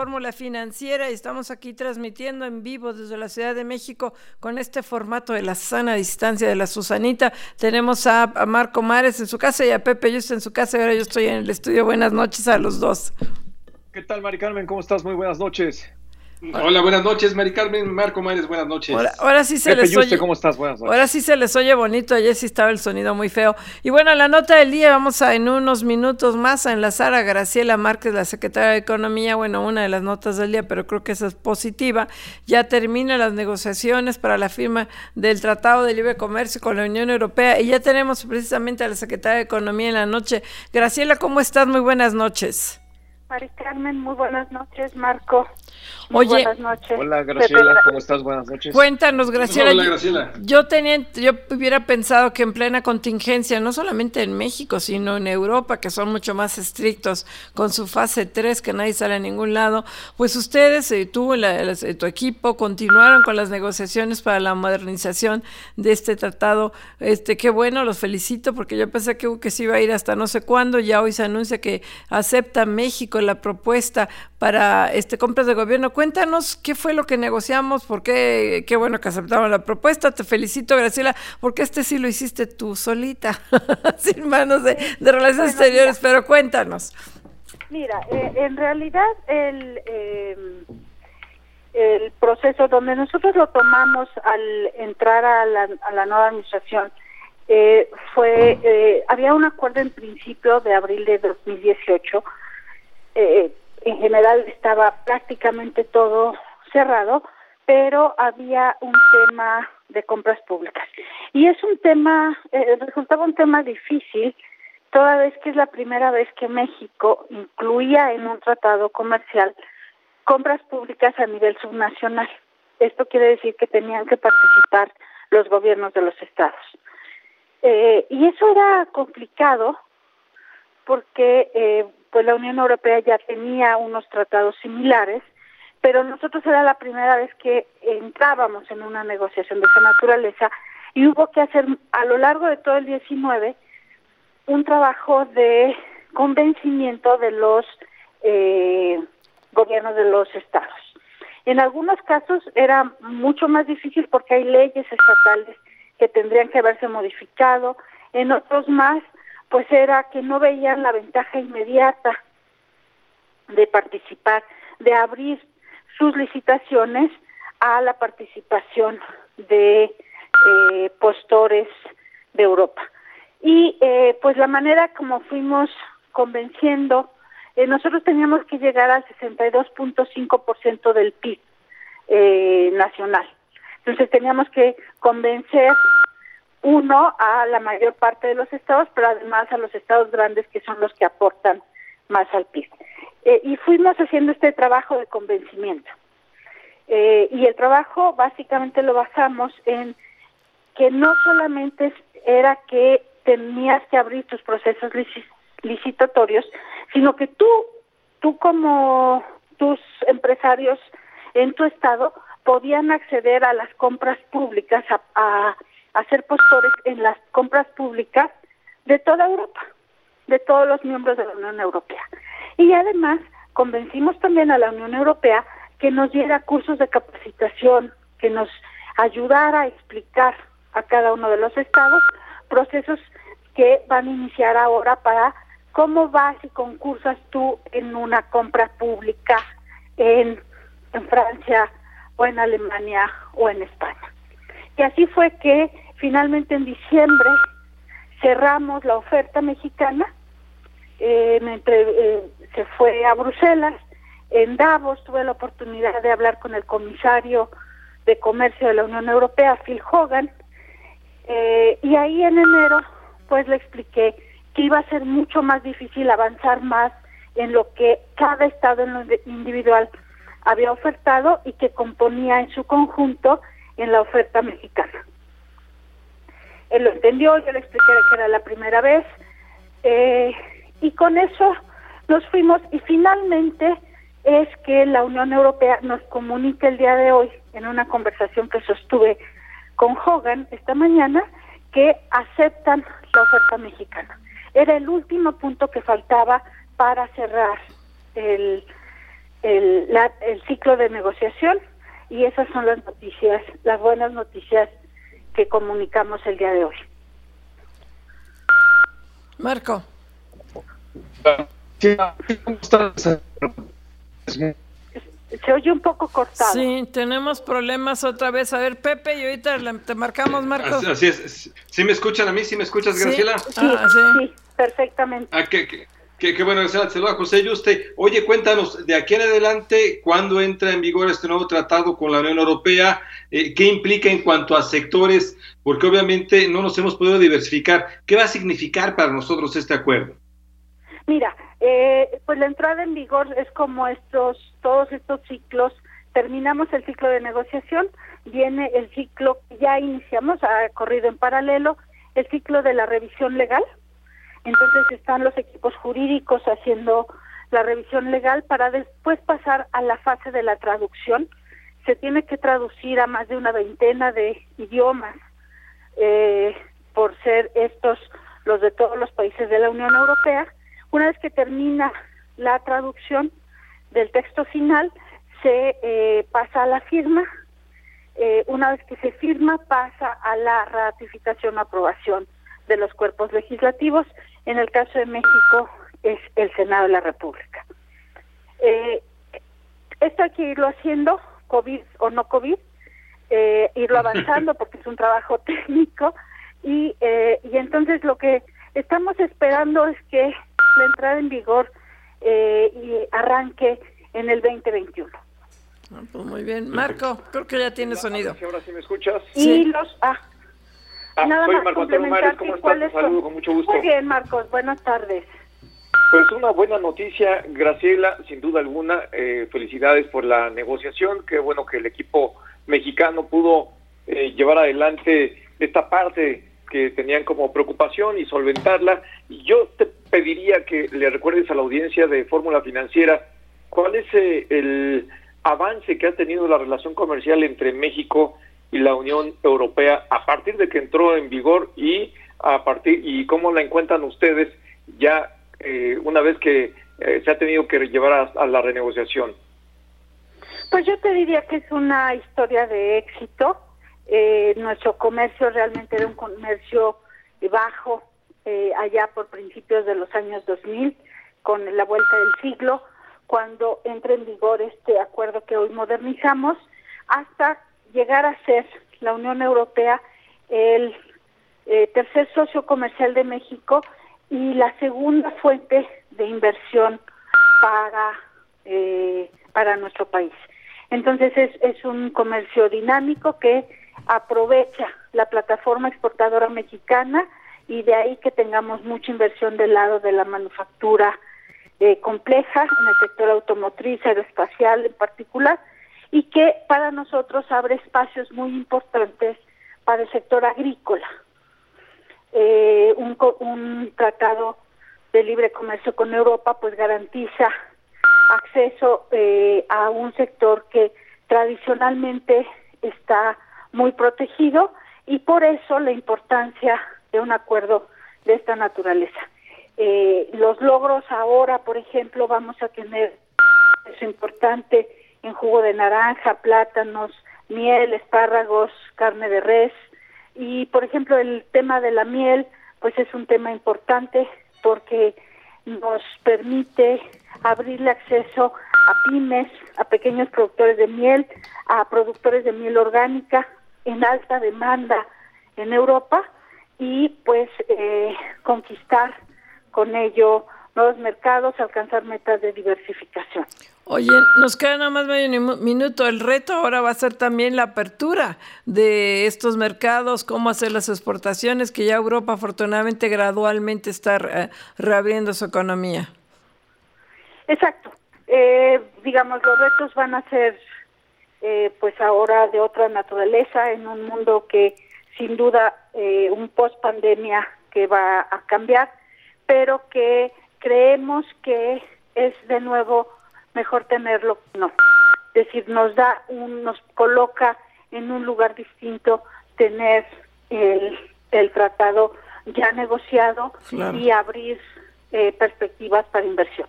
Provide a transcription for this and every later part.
Fórmula Financiera y estamos aquí transmitiendo en vivo desde la Ciudad de México con este formato de la sana distancia de la Susanita. Tenemos a, Marco Mares en su casa y a Pepe Justo en su casa ahora yo estoy en el estudio. Buenas noches a los dos. ¿Qué tal, Mari Carmen? ¿Cómo estás? Muy buenas noches. Hola, buenas noches, Mari Carmen, Marco Mares, buenas noches. Ahora, ahora sí se Pepe les Yuste, oye. ¿cómo estás? Buenas noches. Ahora sí se les oye bonito, ayer sí estaba el sonido muy feo. Y bueno, la nota del día, vamos a en unos minutos más a enlazar a Graciela Márquez, la secretaria de Economía, bueno, una de las notas del día, pero creo que esa es positiva. Ya terminan las negociaciones para la firma del Tratado de Libre Comercio con la Unión Europea y ya tenemos precisamente a la secretaria de Economía en la noche. Graciela, ¿cómo estás? Muy buenas noches. Mari Carmen, muy buenas noches, Marco. Oye, buenas noches. Hola, Graciela, ¿cómo estás? Buenas noches. Cuéntanos, Graciela. Hola, yo- Graciela. Yo tenía, yo hubiera pensado que en plena contingencia, no solamente en México, sino en Europa, que son mucho más estrictos con su fase 3, que nadie sale a ningún lado, pues ustedes, eh, tú, la- la- tu equipo, continuaron con las negociaciones para la modernización de este tratado. Este, qué bueno, los felicito, porque yo pensé que, que se iba a ir hasta no sé cuándo, ya hoy se anuncia que acepta México la propuesta para este compras de gobierno. Cuéntanos qué fue lo que negociamos, por qué, qué bueno que aceptaron la propuesta. Te felicito, Graciela, porque este sí lo hiciste tú solita, sin manos de, de Relaciones Bueno, Exteriores, pero cuéntanos. Mira, eh, en realidad el, eh, el proceso donde nosotros lo tomamos al entrar a la, a la nueva administración eh, fue, eh, había un acuerdo en principio de abril de 2018. Eh, en general estaba prácticamente todo cerrado, pero había un tema de compras públicas. Y es un tema, eh, resultaba un tema difícil, toda vez que es la primera vez que México incluía en un tratado comercial compras públicas a nivel subnacional. Esto quiere decir que tenían que participar los gobiernos de los estados. Eh, y eso era complicado porque eh, pues la Unión Europea ya tenía unos tratados similares, pero nosotros era la primera vez que entrábamos en una negociación de esa naturaleza y hubo que hacer a lo largo de todo el 19 un trabajo de convencimiento de los eh, gobiernos de los estados. En algunos casos era mucho más difícil porque hay leyes estatales que tendrían que haberse modificado, en otros más, pues era que no veían la ventaja inmediata de participar, de abrir sus licitaciones a la participación de eh, postores de Europa. Y eh, pues la manera como fuimos convenciendo, eh, nosotros teníamos que llegar al 62.5% del PIB eh, nacional. Entonces teníamos que convencer uno a la mayor parte de los estados, pero además a los estados grandes que son los que aportan más al PIB. Eh, y fuimos haciendo este trabajo de convencimiento. Eh, y el trabajo básicamente lo basamos en que no solamente era que tenías que abrir tus procesos lici- licitatorios, sino que tú, tú como tus empresarios en tu estado podían acceder a las compras públicas, a, a ser postores en las compras públicas de toda Europa, de todos los miembros de la Unión Europea. Y además convencimos también a la Unión Europea que nos diera cursos de capacitación, que nos ayudara a explicar a cada uno de los estados procesos que van a iniciar ahora para cómo vas y concursas tú en una compra pública en, en Francia o en Alemania o en España. Y así fue que finalmente en diciembre cerramos la oferta mexicana, eh, eh, se fue a Bruselas, en Davos tuve la oportunidad de hablar con el comisario de Comercio de la Unión Europea, Phil Hogan, Eh, y ahí en enero, pues le expliqué que iba a ser mucho más difícil avanzar más en lo que cada estado individual había ofertado y que componía en su conjunto en la oferta mexicana. Él lo entendió, yo le expliqué que era la primera vez eh, y con eso nos fuimos y finalmente es que la Unión Europea nos comunica el día de hoy en una conversación que sostuve con Hogan esta mañana que aceptan la oferta mexicana. Era el último punto que faltaba para cerrar el, el, el ciclo de negociación y esas son las noticias, las buenas noticias que comunicamos el día de hoy. Marco. Se oye un poco cortado. Sí, tenemos problemas otra vez. A ver, Pepe, y ahorita te marcamos, Marcos. Así es. ¿Sí me escuchan a mí? ¿Sí me escuchas, Graciela? Sí, ah, sí. perfectamente. Ah, qué, qué, bueno, Graciela. Saludos a José Yuste. Oye, cuéntanos, de aquí en adelante, ¿cuándo entra en vigor este nuevo tratado con la Unión Europea? Eh, ¿Qué implica en cuanto a sectores? Porque obviamente no nos hemos podido diversificar. ¿Qué va a significar para nosotros este acuerdo? Mira, eh, pues la entrada en vigor es como estos, todos estos ciclos. Terminamos el ciclo de negociación, viene el ciclo que ya iniciamos, ha corrido en paralelo, el ciclo de la revisión legal. Entonces están los equipos jurídicos haciendo la revisión legal para después pasar a la fase de la traducción. Se tiene que traducir a más de una veintena de idiomas eh, por ser estos los de todos los países de la Unión Europea una vez que termina la traducción del texto final, se eh, pasa a la firma. Eh, una vez que se firma, pasa a la ratificación o aprobación de los cuerpos legislativos. En el caso de México es el Senado de la República. Eh, esto hay que irlo haciendo, COVID o no COVID, irlo avanzando porque es un trabajo técnico y, y entonces lo que estamos esperando es que la entrada en vigor eh, y arranque en el 2021. Ah, pues muy bien. Marco, creo que ya tiene sonido. ahora sí me escuchas. Y los... Ah, ah nada soy más Marco Antonio Mares, ¿cómo estás? saludo con mucho gusto. Muy bien, Marcos, buenas tardes. Pues una buena noticia, Graciela, sin duda alguna, eh, felicidades por la negociación, qué bueno que el equipo mexicano pudo eh, llevar adelante esta parte que tenían como preocupación y solventarla. Y yo te pediría que le recuerdes a la audiencia de Fórmula Financiera cuál es eh, el avance que ha tenido la relación comercial entre México y la Unión Europea a partir de que entró en vigor y a partir y cómo la encuentran ustedes ya eh, una vez que eh, se ha tenido que llevar a la renegociación. Pues yo te diría que es una historia de éxito eh, nuestro comercio realmente era un comercio bajo eh, allá por principios de los años 2000, con la vuelta del siglo, cuando entra en vigor este acuerdo que hoy modernizamos, hasta llegar a ser la Unión Europea el eh, tercer socio comercial de México y la segunda fuente de inversión para, eh, para nuestro país. Entonces es, es un comercio dinámico que aprovecha la plataforma exportadora mexicana y de ahí que tengamos mucha inversión del lado de la manufactura eh, compleja en el sector automotriz, aeroespacial en particular, y que para nosotros abre espacios muy importantes para el sector agrícola. Eh, un, un tratado de libre comercio con Europa pues garantiza acceso eh, a un sector que tradicionalmente está muy protegido y por eso la importancia de un acuerdo de esta naturaleza. Eh, los logros ahora, por ejemplo, vamos a tener eso importante en jugo de naranja, plátanos, miel, espárragos, carne de res. Y, por ejemplo, el tema de la miel, pues es un tema importante porque nos permite abrirle acceso a pymes, a pequeños productores de miel, a productores de miel orgánica, en alta demanda en Europa y pues eh, conquistar con ello nuevos mercados, alcanzar metas de diversificación. Oye, nos queda nada más medio minuto. El reto ahora va a ser también la apertura de estos mercados, cómo hacer las exportaciones, que ya Europa afortunadamente gradualmente está reabriendo su economía. Exacto. Eh, digamos, los retos van a ser eh, pues ahora de otra naturaleza en un mundo que sin duda eh, un post pandemia que va a cambiar, pero que creemos que es de nuevo mejor tenerlo, no. Es decir, nos da un, nos coloca en un lugar distinto tener el, el tratado ya negociado y abrir eh, perspectivas para inversión.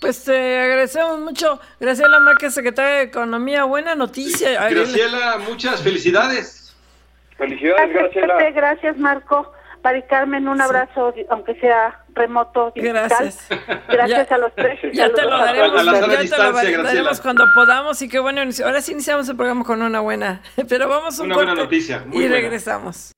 Pues te agradecemos mucho, Graciela Márquez, secretaria de Economía. Buena noticia. Graciela, muchas felicidades. Felicidades, Graciela. gracias, Marco. Mari Carmen, un abrazo, aunque sea remoto. Gracias. Gracias a los tres. Ya te lo daremos, ya te lo daremos cuando podamos y qué bueno. Ahora sí iniciamos el programa con una buena, pero vamos un Una buena noticia. y regresamos.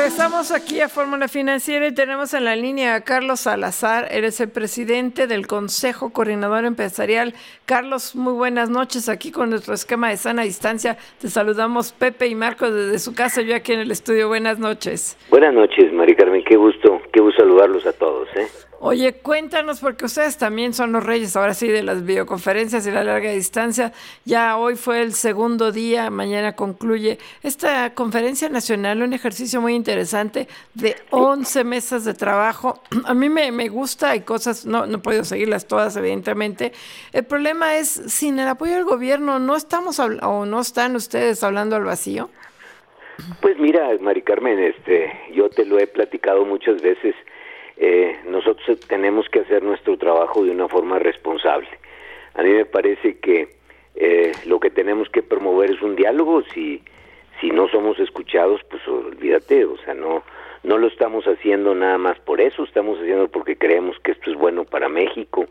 Regresamos aquí a Fórmula Financiera y tenemos en la línea a Carlos Salazar, eres el presidente del Consejo Coordinador Empresarial. Carlos, muy buenas noches aquí con nuestro esquema de sana distancia. Te saludamos Pepe y Marco desde su casa, yo aquí en el estudio. Buenas noches. Buenas noches, Mari Carmen, qué gusto, qué gusto saludarlos a todos. ¿eh? Oye, cuéntanos, porque ustedes también son los reyes ahora sí de las videoconferencias y la larga distancia. Ya hoy fue el segundo día, mañana concluye esta conferencia nacional, un ejercicio muy interesante de 11 mesas de trabajo. A mí me, me gusta, hay cosas, no, no he podido seguirlas todas, evidentemente. El problema es, sin el apoyo del gobierno, ¿no estamos o no están ustedes hablando al vacío? Pues mira, Mari Carmen, este, yo te lo he platicado muchas veces eh, nosotros tenemos que hacer nuestro trabajo de una forma responsable. A mí me parece que eh, lo que tenemos que promover es un diálogo. Si, si no somos escuchados, pues olvídate, o sea, no, no lo estamos haciendo nada más por eso, estamos haciendo porque creemos que esto es bueno para México.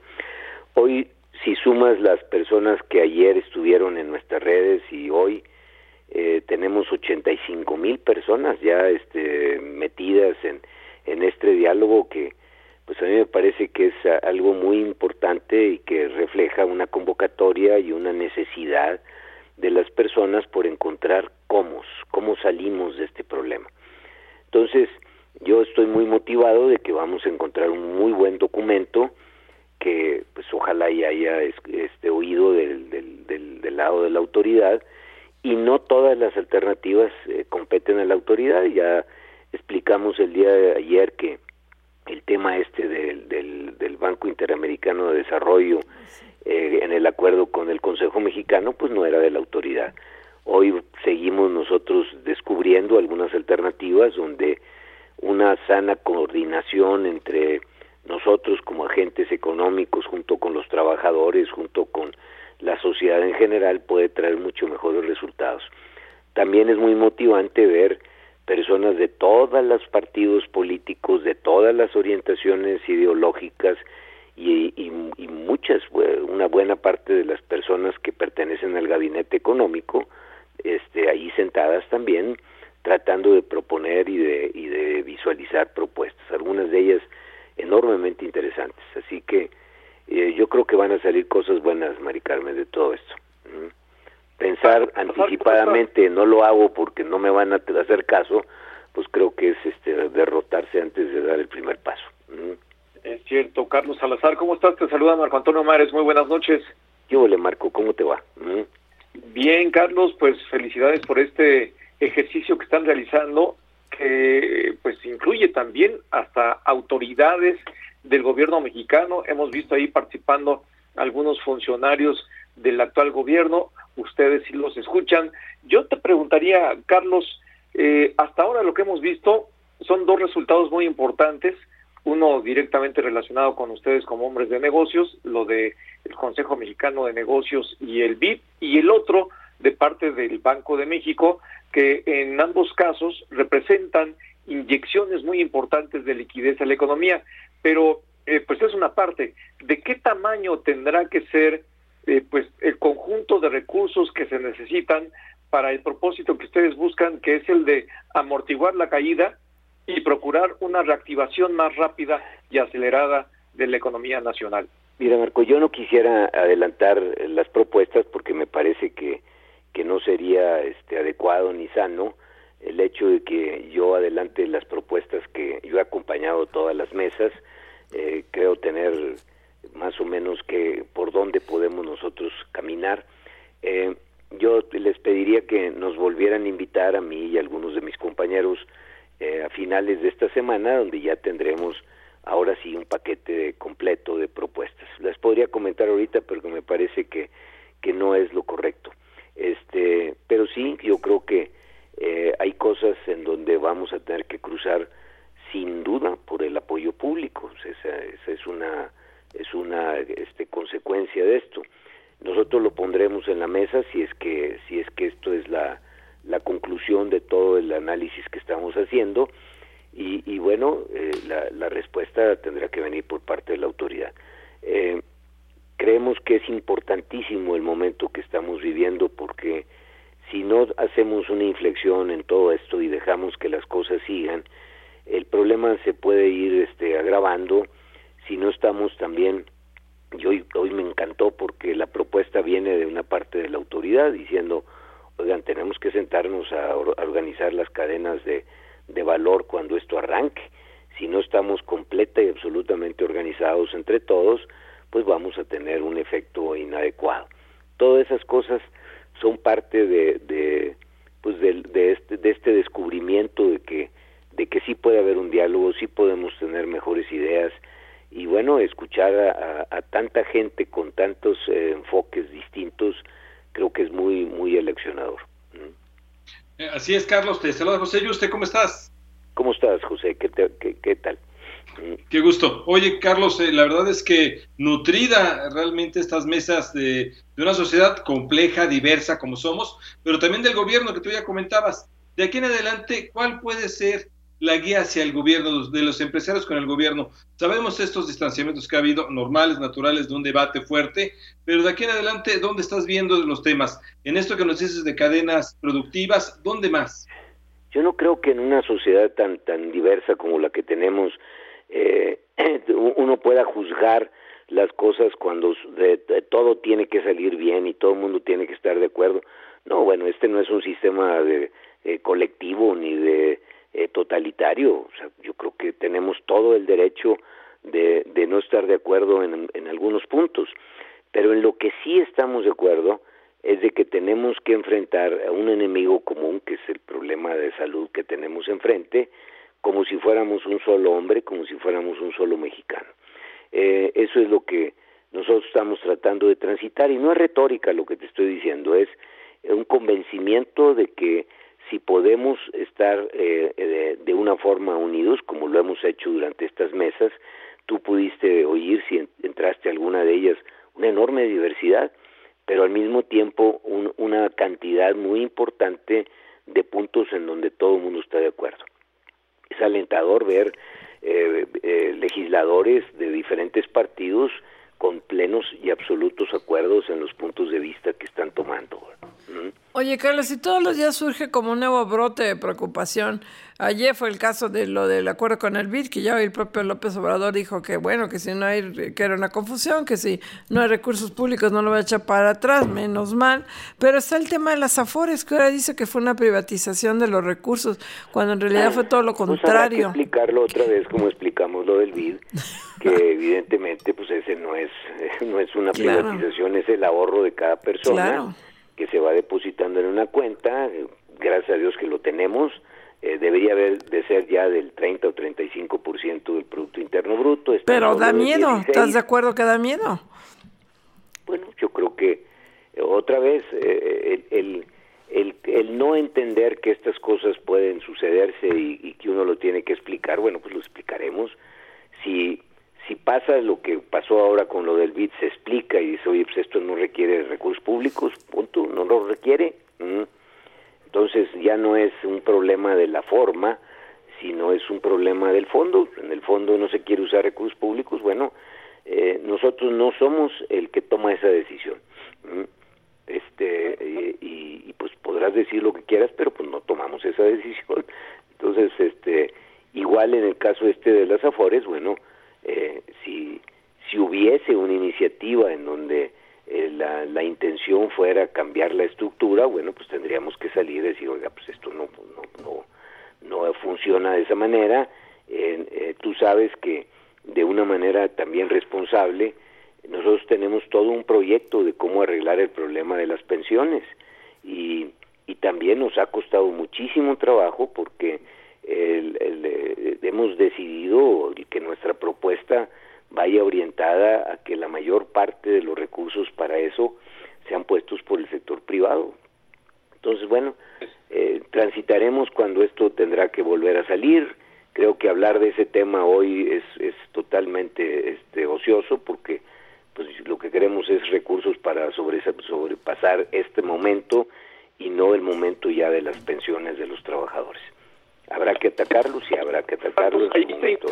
Hoy, si sumas las personas que ayer estuvieron en nuestras redes y hoy eh, tenemos 85 mil personas ya este, metidas en, en este diálogo que pues a mí me parece que es algo muy importante y que refleja una convocatoria y una necesidad de las personas por encontrar cómo, cómo salimos de este problema. Entonces, yo estoy muy motivado de que vamos a encontrar un muy buen documento que pues ojalá ya haya este oído del, del, del, lado de la autoridad y no todas las alternativas eh, competen a la autoridad, ya explicamos el día de ayer que el tema este del, del, del Banco Interamericano de Desarrollo eh, en el acuerdo con el Consejo Mexicano pues no era de la autoridad. Hoy seguimos nosotros descubriendo algunas alternativas donde una sana coordinación entre nosotros como agentes económicos junto con los trabajadores, junto con la sociedad en general puede traer mucho mejores resultados. También es muy motivante ver personas de todos los partidos políticos, de todas las orientaciones ideológicas y, muchas, una buena parte de las personas que pertenecen al gabinete económico, este, ahí sentadas también, tratando de proponer y de, y de visualizar propuestas, algunas de ellas enormemente interesantes. Así que eh, yo creo que van a salir cosas buenas, Mari Carmen, de todo esto pensar anticipadamente no lo hago porque no me van a hacer caso, pues creo que es este derrotarse antes de dar el primer paso. Es cierto, Carlos Salazar, ¿cómo estás? Te saluda Marco Antonio Mares, muy buenas noches. Yo le Marco, ¿cómo te va? Bien, Carlos, pues felicidades por este ejercicio que están realizando, que pues incluye también hasta autoridades del gobierno mexicano. Hemos visto ahí participando algunos funcionarios del actual gobierno ustedes si los escuchan. Yo te preguntaría, Carlos, eh, hasta ahora lo que hemos visto son dos resultados muy importantes, uno directamente relacionado con ustedes como hombres de negocios, lo de el Consejo Mexicano de Negocios y el BID, y el otro de parte del Banco de México, que en ambos casos representan inyecciones muy importantes de liquidez a la economía, pero eh, pues es una parte. ¿De qué tamaño tendrá que ser eh, pues el conjunto de recursos que se necesitan para el propósito que ustedes buscan, que es el de amortiguar la caída y procurar una reactivación más rápida y acelerada de la economía nacional. Mira, Marco, yo no quisiera adelantar las propuestas porque me parece que, que no sería este, adecuado ni sano el hecho de que yo adelante las propuestas que yo he acompañado todas las mesas, eh, creo tener más o menos que por dónde podemos nosotros caminar. Eh, yo les pediría que nos volvieran a invitar a mí y a algunos de mis compañeros eh, a finales de esta semana, donde ya tendremos ahora sí un paquete completo de propuestas. Las podría comentar ahorita, pero me parece que, que no es lo correcto. Este, pero sí, yo creo que eh, hay cosas en donde vamos a tener que cruzar sin duda por el apoyo público. Esa, esa es una es una este, consecuencia de esto. Nosotros lo pondremos en la mesa si es que si es que esto es la, la conclusión de todo el análisis que estamos haciendo y, bueno eh, la, la, respuesta tendrá que venir por parte de la autoridad. Eh, creemos que es importantísimo el momento que estamos viviendo porque si no hacemos una inflexión en todo esto y dejamos que las cosas sigan, el problema se puede ir este, agravando si no estamos también, yo hoy, hoy me encantó porque la propuesta viene de una parte de la autoridad diciendo, oigan, tenemos que sentarnos a, organizar las cadenas de, de valor cuando esto arranque. Si no estamos completa y absolutamente organizados entre todos, pues vamos a tener un efecto inadecuado. Todas esas cosas son parte de, de pues de, de, este, de este descubrimiento de que de que sí puede haber un diálogo, sí podemos tener mejores ideas, y bueno, escuchar a, tanta gente con tantos eh, enfoques distintos creo que es muy, muy eleccionador. Eh, así es, Carlos, te saluda José. ¿Y usted cómo estás? ¿Cómo estás, José? ¿Qué, qué, tal? Qué gusto. Oye, Carlos, eh, la verdad es que nutrida realmente estas mesas de, de, una sociedad compleja, diversa como somos, pero también del gobierno que tú ya comentabas. De aquí en adelante, ¿cuál puede ser la guía hacia el gobierno, de los empresarios con el gobierno. Sabemos estos distanciamientos que ha habido, normales, naturales, de un debate fuerte, pero de aquí en adelante, ¿dónde estás viendo los temas? En esto que nos dices de cadenas productivas, ¿dónde más? Yo no creo que en una sociedad tan, tan diversa como la que tenemos, eh, uno pueda juzgar las cosas cuando todo tiene que salir bien y todo el mundo tiene que estar de acuerdo. No, bueno, este no es un sistema de, eh, colectivo ni de eh, totalitario. O sea, yo creo que tenemos todo el derecho de, no estar de acuerdo en, en algunos puntos, pero en lo que sí estamos de acuerdo es de que tenemos que enfrentar a un enemigo común, que es el problema de salud que tenemos enfrente, como si fuéramos un solo hombre, como si fuéramos un solo mexicano. Eh, eso es lo que nosotros estamos tratando de transitar y no es retórica lo que te estoy diciendo, es un convencimiento de que si podemos estar eh, de, una forma unidos, como lo hemos hecho durante estas mesas, tú pudiste oír, si entraste alguna de ellas, una enorme diversidad, pero al mismo tiempo una cantidad muy importante de puntos en donde todo el mundo está de acuerdo. Es alentador ver eh, eh, legisladores de diferentes partidos con plenos y absolutos acuerdos en los puntos de vista que están tomando. Oye, Carlos, si todos los días surge como un nuevo brote de preocupación, ayer fue el caso de lo del acuerdo con el BID, que ya el propio López Obrador dijo que bueno, que si no hay, que era una confusión, que si no hay recursos públicos no lo va a echar para atrás, menos mal, pero está el tema de las afores, que ahora dice que fue una privatización de los recursos, cuando en realidad fue todo lo pues contrario. explicarlo otra vez como explicamos lo del BID, que evidentemente pues ese no es, no es una privatización, es el ahorro de cada persona. Claro que se va depositando en una cuenta, eh, gracias a Dios que lo tenemos, eh, debería haber de ser ya del 30 o 35% del Producto Interno Bruto. Pero da miedo, ¿estás de acuerdo que da miedo? Bueno, yo creo que eh, otra vez el, el, el, el, no entender que estas cosas pueden sucederse y, y, que uno lo tiene que explicar, bueno, pues lo explicaremos. Si si pasa lo que pasó ahora con lo del BID, se explica y dice, oye, pues esto no requiere recursos públicos, punto, no lo requiere. Entonces ya no es un problema de la forma, sino es un problema del fondo. En el fondo no se quiere usar recursos públicos, bueno, eh, nosotros no somos el que toma esa decisión. Este, y, y, pues podrás decir lo que quieras, pero pues no tomamos esa decisión. Entonces, este, igual en el caso este de las Afores, bueno, eh, si, si hubiese una iniciativa en donde eh, la, la, intención fuera cambiar la estructura, bueno, pues tendríamos que salir y decir, oiga, pues esto no, no, no, no funciona de esa manera. Eh, tú sabes que de una manera también responsable, nosotros tenemos todo un proyecto de cómo arreglar el problema de las pensiones y, y también nos ha costado muchísimo trabajo porque el, el, hemos decidido que nuestra propuesta vaya orientada a que la mayor parte de los recursos para eso sean puestos por el sector privado. Entonces, bueno, eh, transitaremos cuando esto tendrá que volver a salir. Creo que hablar de ese tema hoy es, es totalmente este, ocioso porque pues lo que queremos es recursos para sobre, sobrepasar este momento y no el momento ya de las pensiones de los trabajadores habrá que atacarlos y habrá que atacarlos en momento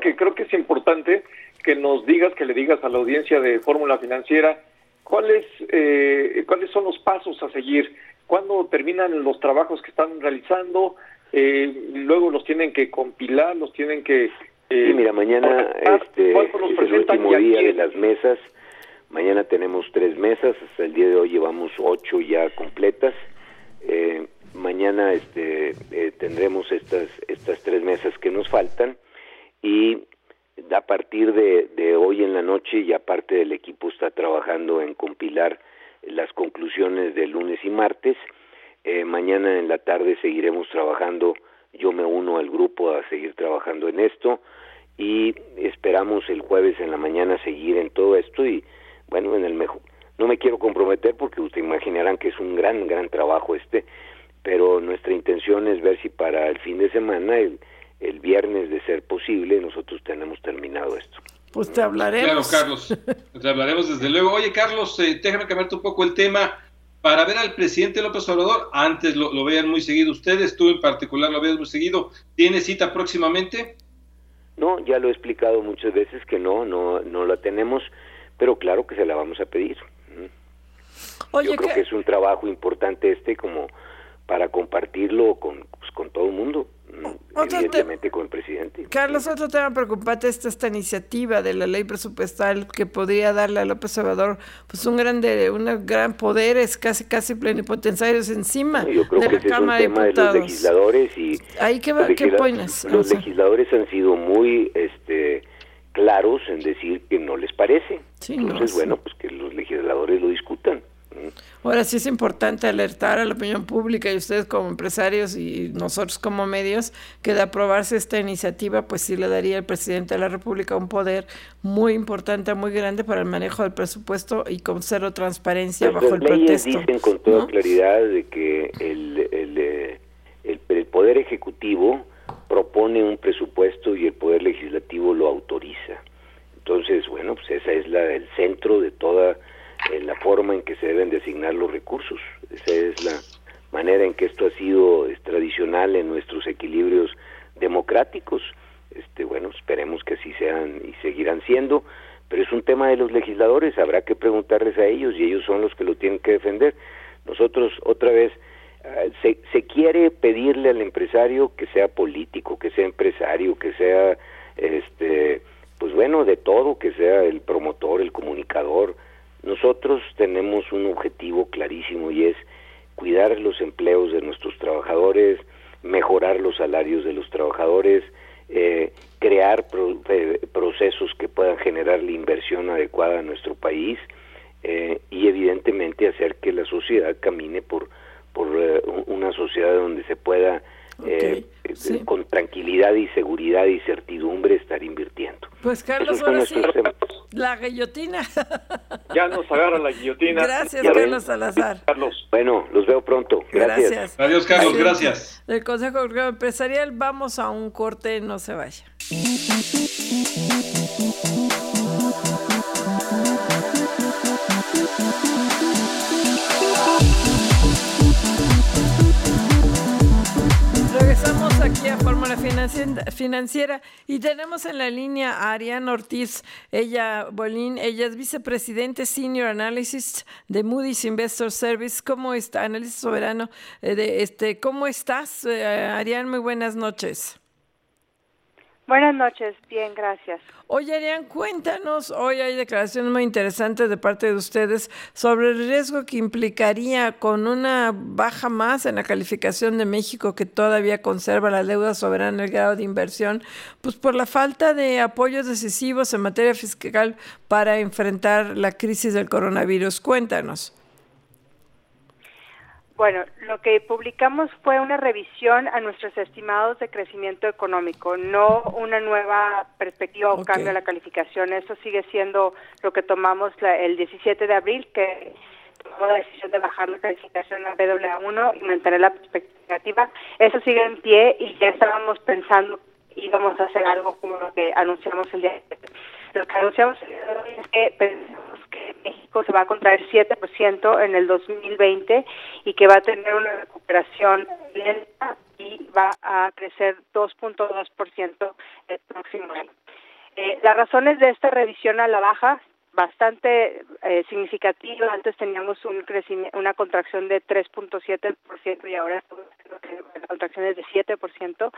Que creo que es importante que nos digas, que le digas a la audiencia de Fórmula Financiera cuáles eh, cuáles son los pasos a seguir, cuándo terminan los trabajos que están realizando, eh, luego los tienen que compilar, los tienen que eh, sí, mira, mañana este, es el último día de las mesas. Mañana tenemos tres mesas, hasta el día de hoy llevamos ocho ya completas. Eh, mañana este, eh, tendremos estas, estas tres mesas que nos faltan y a partir de, de hoy en la noche ya parte del equipo está trabajando en compilar las conclusiones de lunes y martes. Eh, mañana en la tarde seguiremos trabajando, yo me uno al grupo a seguir trabajando en esto y esperamos el jueves en la mañana seguir en todo esto y bueno, en el mejor, no me quiero comprometer porque ustedes imaginarán que es un gran, gran trabajo este, pero nuestra intención es ver si para el fin de semana, el, el viernes de ser posible, nosotros tenemos terminado esto. Pues te hablaremos. Claro, Carlos, te hablaremos desde luego. Oye, Carlos, eh, déjame cambiarte un poco el tema. Para ver al presidente López Obrador, antes lo, lo vean muy seguido ustedes, tú en particular lo veas muy seguido, ¿tiene cita próximamente? No, ya lo he explicado muchas veces que no, no, no la tenemos, pero claro que se la vamos a pedir. Oye, Yo creo que es un trabajo importante este como para compartirlo con, pues, con todo el mundo, mm, evidentemente con el presidente. Carlos, otro tema preocupante es esta iniciativa de la ley presupuestal que podría darle a López Obrador pues un grande, un gran poderes casi casi plenipotenciarios encima Yo creo de que la ese Cámara es un tema de, los legisladores y ahí qué, los, ¿qué pones? los legisladores han sido muy este claros en decir que no les parece. Sí, Entonces, no, bueno, pues que los legisladores lo discutan. Ahora sí es importante alertar a la opinión pública y ustedes como empresarios y nosotros como medios que de aprobarse esta iniciativa pues sí le daría al presidente de la República un poder muy importante, muy grande para el manejo del presupuesto y con cero transparencia Pues bajo el las leyes pretexto. dicen con toda ¿no? claridad de que el, el, eh, el, el Poder Ejecutivo propone un presupuesto y el Poder Legislativo lo autoriza. Entonces, bueno, pues esa es la, el centro de toda eh, la forma en que se deben de asignar los recursos. Esa es la manera en que esto ha sido tradicional en nuestros equilibrios democráticos. Este, bueno, esperemos que así sean y seguirán siendo, pero es un tema de los legisladores, habrá que preguntarles a ellos y ellos son los que lo tienen que defender. Nosotros, otra vez, uh, se, se quiere pedirle al empresario que sea político, que sea empresario, que sea, este, pues bueno, de todo, que sea el promotor, el comunicador. Nosotros tenemos un objetivo clarísimo y es cuidar los empleos de nuestros trabajadores, mejorar los salarios de los trabajadores, eh, crear pro, eh, procesos que puedan generar la inversión adecuada a nuestro país eh, y evidentemente hacer que la sociedad camine por, por una sociedad donde se pueda Okay, sí. con tranquilidad y seguridad y certidumbre estar invirtiendo. Pues Carlos, Esos ahora sí, temas. la guillotina. Ya nos agarra la guillotina. Gracias, Ya ven. Carlos Salazar. Carlos. Bueno, los veo pronto. Gracias. Gracias. Adiós, Carlos, gracias. Del Consejo Empresarial, vamos a un corte, no se vaya. Financiera. Y tenemos en la línea a Ariana Ortiz, ella, Bolín, ella es vicepresidente Senior Analysis de Moody's Investor Service. ¿Cómo está? Análisis soberano. Eh, de este, ¿Cómo estás, eh? Muy buenas noches. Buenas noches, bien, gracias. Oye, Arián, cuéntanos, hoy hay declaraciones muy interesantes de parte de ustedes sobre el riesgo que implicaría con una baja más en la calificación de México que todavía conserva la deuda soberana, el grado de inversión, pues por la falta de apoyos decisivos en materia fiscal para enfrentar la crisis del coronavirus. Cuéntanos. Bueno, lo que publicamos fue una revisión a nuestros estimados de crecimiento económico, no una nueva perspectiva o cambio de la calificación. Eso sigue siendo lo que tomamos el 17 de abril, que tomó la decisión de bajar la calificación a BWA1 y mantener la perspectiva negativa. Eso sigue en pie y ya estábamos pensando que íbamos a hacer algo como lo que anunciamos el día de Lo que anunciamos es que pensamos que México se va a contraer 7% en el 2020 y que va a tener una recuperación lenta y va a crecer 2.2% el próximo año. Eh, las razones de esta revisión a la baja bastante eh, significativa. Antes teníamos un crecimiento, una contracción de 3.7% y ahora la contracción es de 7%.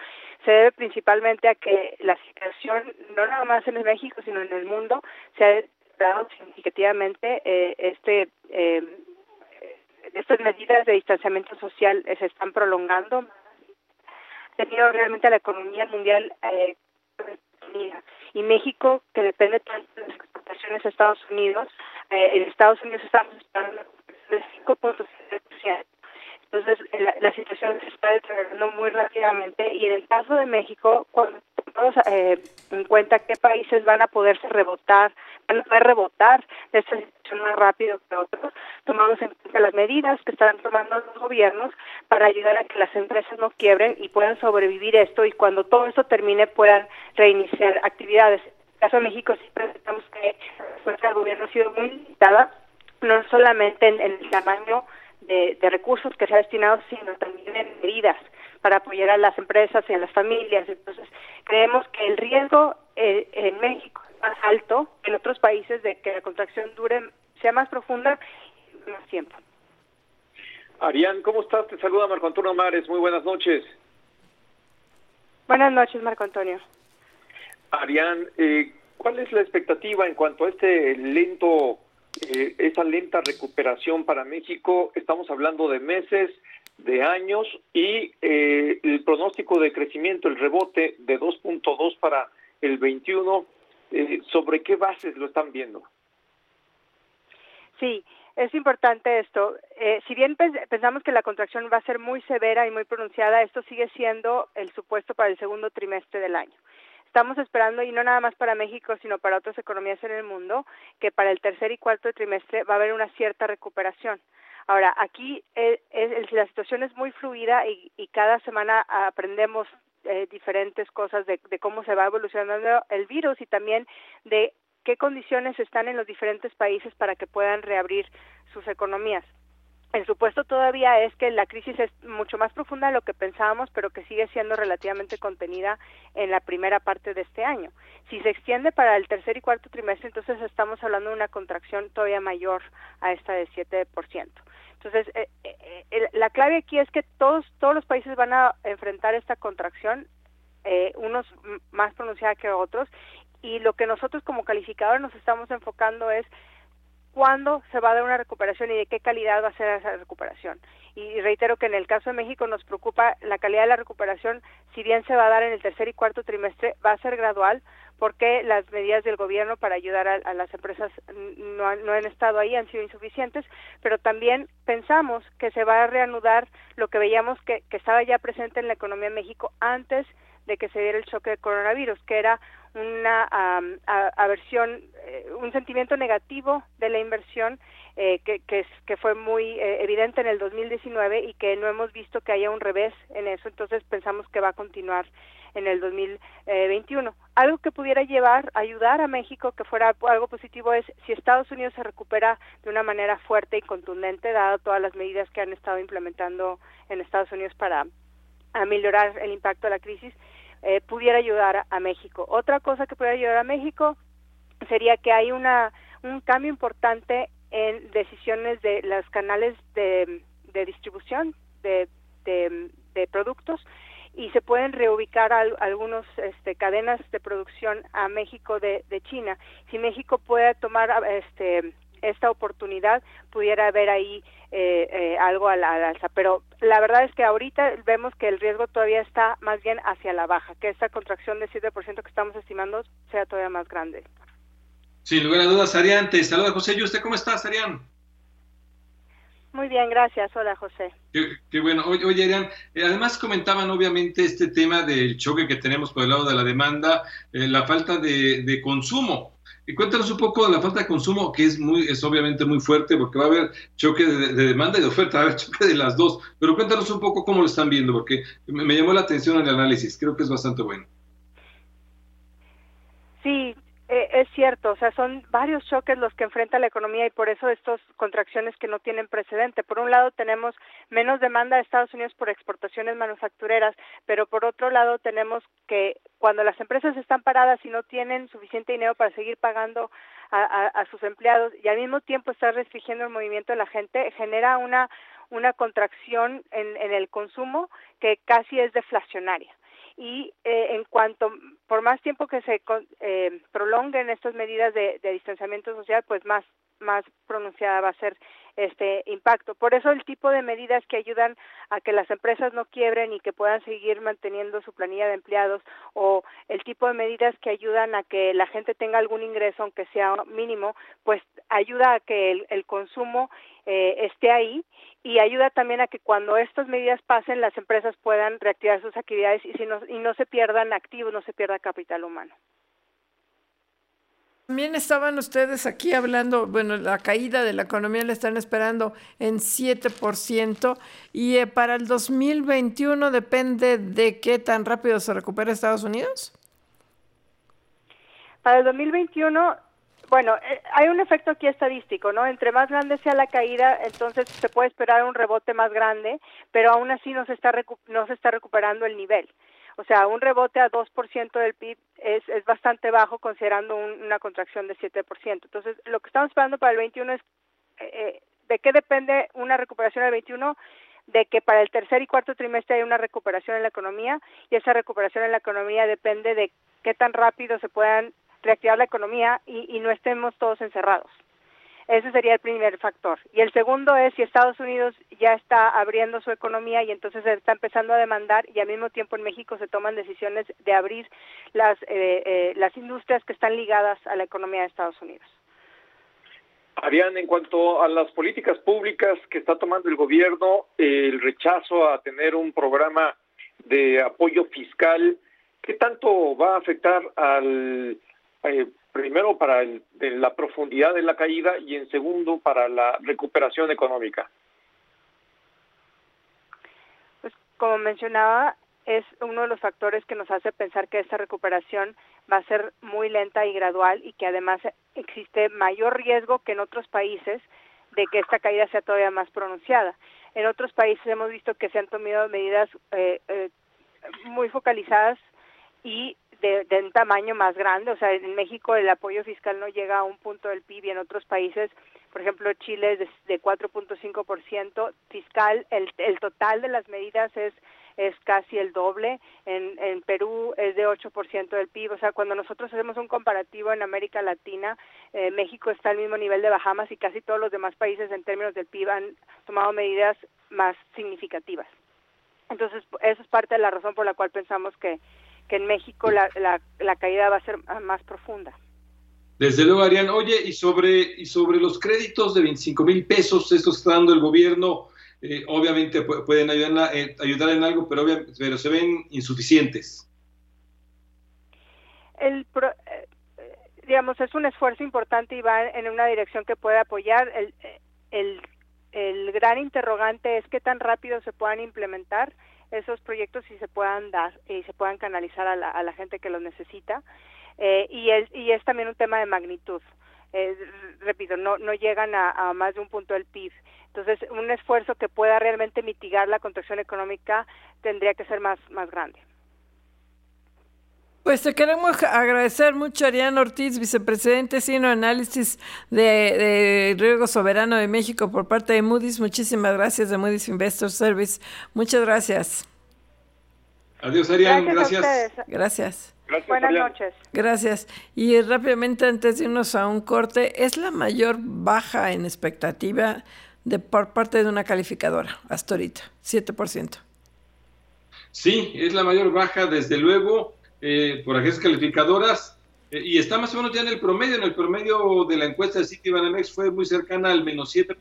Se debe principalmente a que la situación, no nada más en México, sino en el mundo, se ha significativamente eh, este eh, estas medidas de distanciamiento social eh, se están prolongando. Debido realmente la economía mundial eh, y México que depende tanto de las exportaciones a Estados Unidos eh, en Estados Unidos estamos esperando de 5.7% entonces la, la, situación se está deteriorando muy rápidamente. Y en el caso de México cuando tenemos eh, en cuenta qué países van a poderse rebotar van a poder rebotar de esta situación más rápido que otros. Tomamos en cuenta las medidas que están tomando los gobiernos para ayudar a que las empresas no quiebren y puedan sobrevivir esto y cuando todo esto termine puedan reiniciar actividades. En el caso de México sí presentamos que la respuesta del gobierno ha sido muy limitada, no solamente en, el tamaño de, de recursos que se ha destinado, sino también en medidas para apoyar a las empresas y a las familias. Entonces, creemos que el riesgo eh, en México más alto en otros países de que la contracción dure, sea más profunda y más tiempo. Arián, ¿cómo estás? Te saluda Marco Antonio Mares. Muy buenas noches. Buenas noches, Marco Antonio. Arián, eh, ¿cuál es la expectativa en cuanto a este lento, eh, esa lenta recuperación para México? Estamos hablando de meses, de años y eh, el pronóstico de crecimiento, el rebote de 2.2 para el 21 eh, ¿sobre qué bases lo están viendo? Sí, es importante esto. Eh, si bien pensamos que la contracción va a ser muy severa y muy pronunciada, esto sigue siendo el supuesto para el segundo trimestre del año. Estamos esperando, y no nada más para México, sino para otras economías en el mundo, que para el tercer y cuarto trimestre va a haber una cierta recuperación. Ahora, aquí eh, la situación es muy fluida y, cada semana aprendemos eh, diferentes cosas de, de cómo se va evolucionando el virus y también de qué condiciones están en los diferentes países para que puedan reabrir sus economías. El supuesto todavía es que la crisis es mucho más profunda de lo que pensábamos, pero que sigue siendo relativamente contenida en la primera parte de este año. Si se extiende para el tercer y cuarto trimestre, entonces estamos hablando de una contracción todavía mayor a esta de 7%. Entonces, eh, eh, eh, la clave aquí es que todos, todos los países van a enfrentar esta contracción, unos más pronunciada que otros, y lo que nosotros como calificadores nos estamos enfocando es cuándo se va a dar una recuperación y de qué calidad va a ser esa recuperación. Y reitero que en el caso de México nos preocupa la calidad de la recuperación, si bien se va a dar en el tercer y cuarto trimestre, va a ser gradual, porque las medidas del gobierno para ayudar a, las empresas no han, no han estado ahí, han sido insuficientes, pero también pensamos que se va a reanudar lo que veíamos que, que estaba ya presente en la economía de México antes de que se diera el choque de coronavirus, que era una aversión, eh, un sentimiento negativo de la inversión eh, que, que, que, fue muy eh, evidente en el 2019 y que no hemos visto que haya un revés en eso, entonces pensamos que va a continuar en el 2021. Algo que pudiera llevar, ayudar a México, que fuera algo positivo, es si Estados Unidos se recupera de una manera fuerte y contundente, dado todas las medidas que han estado implementando en Estados Unidos para ameliorar el impacto de la crisis, eh, pudiera ayudar a, México. Otra cosa que pudiera ayudar a México sería que hay una un cambio importante en decisiones de los canales de, distribución de, de, productos y se pueden reubicar algunas este, cadenas de producción a México de, China. Si México puede tomar este, esta oportunidad, pudiera haber ahí eh, eh, algo a la, alza. Pero la verdad es que ahorita vemos que el riesgo todavía está más bien hacia la baja, que esta contracción de 7% que estamos estimando sea todavía más grande. Sin lugar a dudas, Arián, te saluda José. ¿Y usted cómo estás, Arián? Muy bien, gracias. Hola, José. Qué, bueno. Oye, oye Arián, eh, además comentaban obviamente este tema del choque que tenemos por el lado de la demanda, eh, la falta de, consumo. Y cuéntanos un poco de la falta de consumo, que es muy, es obviamente muy fuerte, porque va a haber choque de, demanda y de oferta, va a haber choque de las dos. Pero cuéntanos un poco cómo lo están viendo, porque me, llamó la atención el análisis, creo que es bastante bueno. Sí, eh, es cierto, o sea, son varios choques los que enfrenta la economía y por eso estas contracciones que no tienen precedente. Por un lado tenemos menos demanda de Estados Unidos por exportaciones manufactureras, pero por otro lado tenemos que cuando las empresas están paradas y no tienen suficiente dinero para seguir pagando a, sus empleados y al mismo tiempo está restringiendo el movimiento de la gente, genera una una contracción en, en el consumo que casi es deflacionaria y eh, en cuanto por más tiempo que se eh, prolonguen estas medidas de, distanciamiento social, pues más más pronunciada va a ser este impacto. Por eso el tipo de medidas que ayudan a que las empresas no quiebren y que puedan seguir manteniendo su planilla de empleados o el tipo de medidas que ayudan a que la gente tenga algún ingreso aunque sea mínimo, pues ayuda a que el, el consumo eh, esté ahí y ayuda también a que cuando estas medidas pasen las empresas puedan reactivar sus actividades y, si no, y no se pierdan activos, no se pierda capital humano. También estaban ustedes aquí hablando, bueno, la caída de la economía la están esperando en 7% y eh, para el 2021 depende de qué tan rápido se recupera Estados Unidos. Para el 2021 bueno, eh, hay un efecto aquí estadístico, ¿no? Entre más grande sea la caída, entonces se puede esperar un rebote más grande, pero aún así no se está, no se está recuperando el nivel. O sea, un rebote a 2% del PIB es, es bastante bajo considerando una contracción de 7%. Entonces, lo que estamos esperando para el 21 es eh, eh, de qué depende una recuperación del 21 de que para el tercer y cuarto trimestre hay una recuperación en la economía y esa recuperación en la economía depende de qué tan rápido se puedan reactivar la economía y, no estemos todos encerrados. Ese sería el primer factor. Y el segundo es si Estados Unidos ya está abriendo su economía y entonces está empezando a demandar y al mismo tiempo en México se toman decisiones de abrir las, eh, eh, las industrias que están ligadas a la economía de Estados Unidos. Arián, en cuanto a las políticas públicas que está tomando el gobierno, el rechazo a tener un programa de apoyo fiscal, ¿qué tanto va a afectar al eh, primero para la profundidad de la caída y en segundo para la recuperación económica. Pues como mencionaba, es uno de los factores que nos hace pensar que esta recuperación va a ser muy lenta y gradual y que además existe mayor riesgo que en otros países de que esta caída sea todavía más pronunciada. En otros países hemos visto que se han tomado medidas eh, eh, muy focalizadas y de, un tamaño más grande. O sea, en México el apoyo fiscal no llega a un punto del PIB y en otros países, por ejemplo, Chile es de, de 4.5% fiscal. El, el total de las medidas es es casi el doble, en, en Perú es de 8% del PIB, o sea, cuando nosotros hacemos un comparativo en América Latina, eh, México está al mismo nivel de Bahamas y casi todos los demás países en términos del PIB han tomado medidas más significativas. Entonces, eso es parte de la razón por la cual pensamos que, que en México la, la, caída va a ser más profunda. Desde luego, Arián. Oye, y sobre, y sobre los créditos de 25 mil pesos, estos que está dando el gobierno, eh, obviamente pueden ayudar, eh, ayudar en algo, pero, pero se ven insuficientes. El eh, digamos, es un esfuerzo importante y va en una dirección que puede apoyar. El, el, el gran interrogante es qué tan rápido se puedan implementar esos proyectos y se puedan dar y se puedan canalizar a la, gente que los necesita. Eh, y, es, y es también un tema de magnitud. Eh, repito, no, no llegan a, a, más de un punto del PIB. Entonces, un esfuerzo que pueda realmente mitigar la contracción económica tendría que ser más, más grande. Pues te queremos agradecer mucho, Arián Ortiz, vicepresidente Sino Análisis de, de, Riesgo Soberano de México por parte de Moody's. Muchísimas gracias de Moody's Investor Service. Muchas gracias. Adiós, Arián. Gracias. Gracias. gracias. Buenas noches. Gracias. Y rápidamente, antes de irnos a un corte, ¿es la mayor baja en expectativa de por parte de una calificadora hasta ahorita? 7%. Sí, es la mayor baja, desde luego eh, por agencias calificadoras eh, y está más o menos ya en el promedio. En el promedio de la encuesta de Citibanamex fue muy cercana al menos 7%.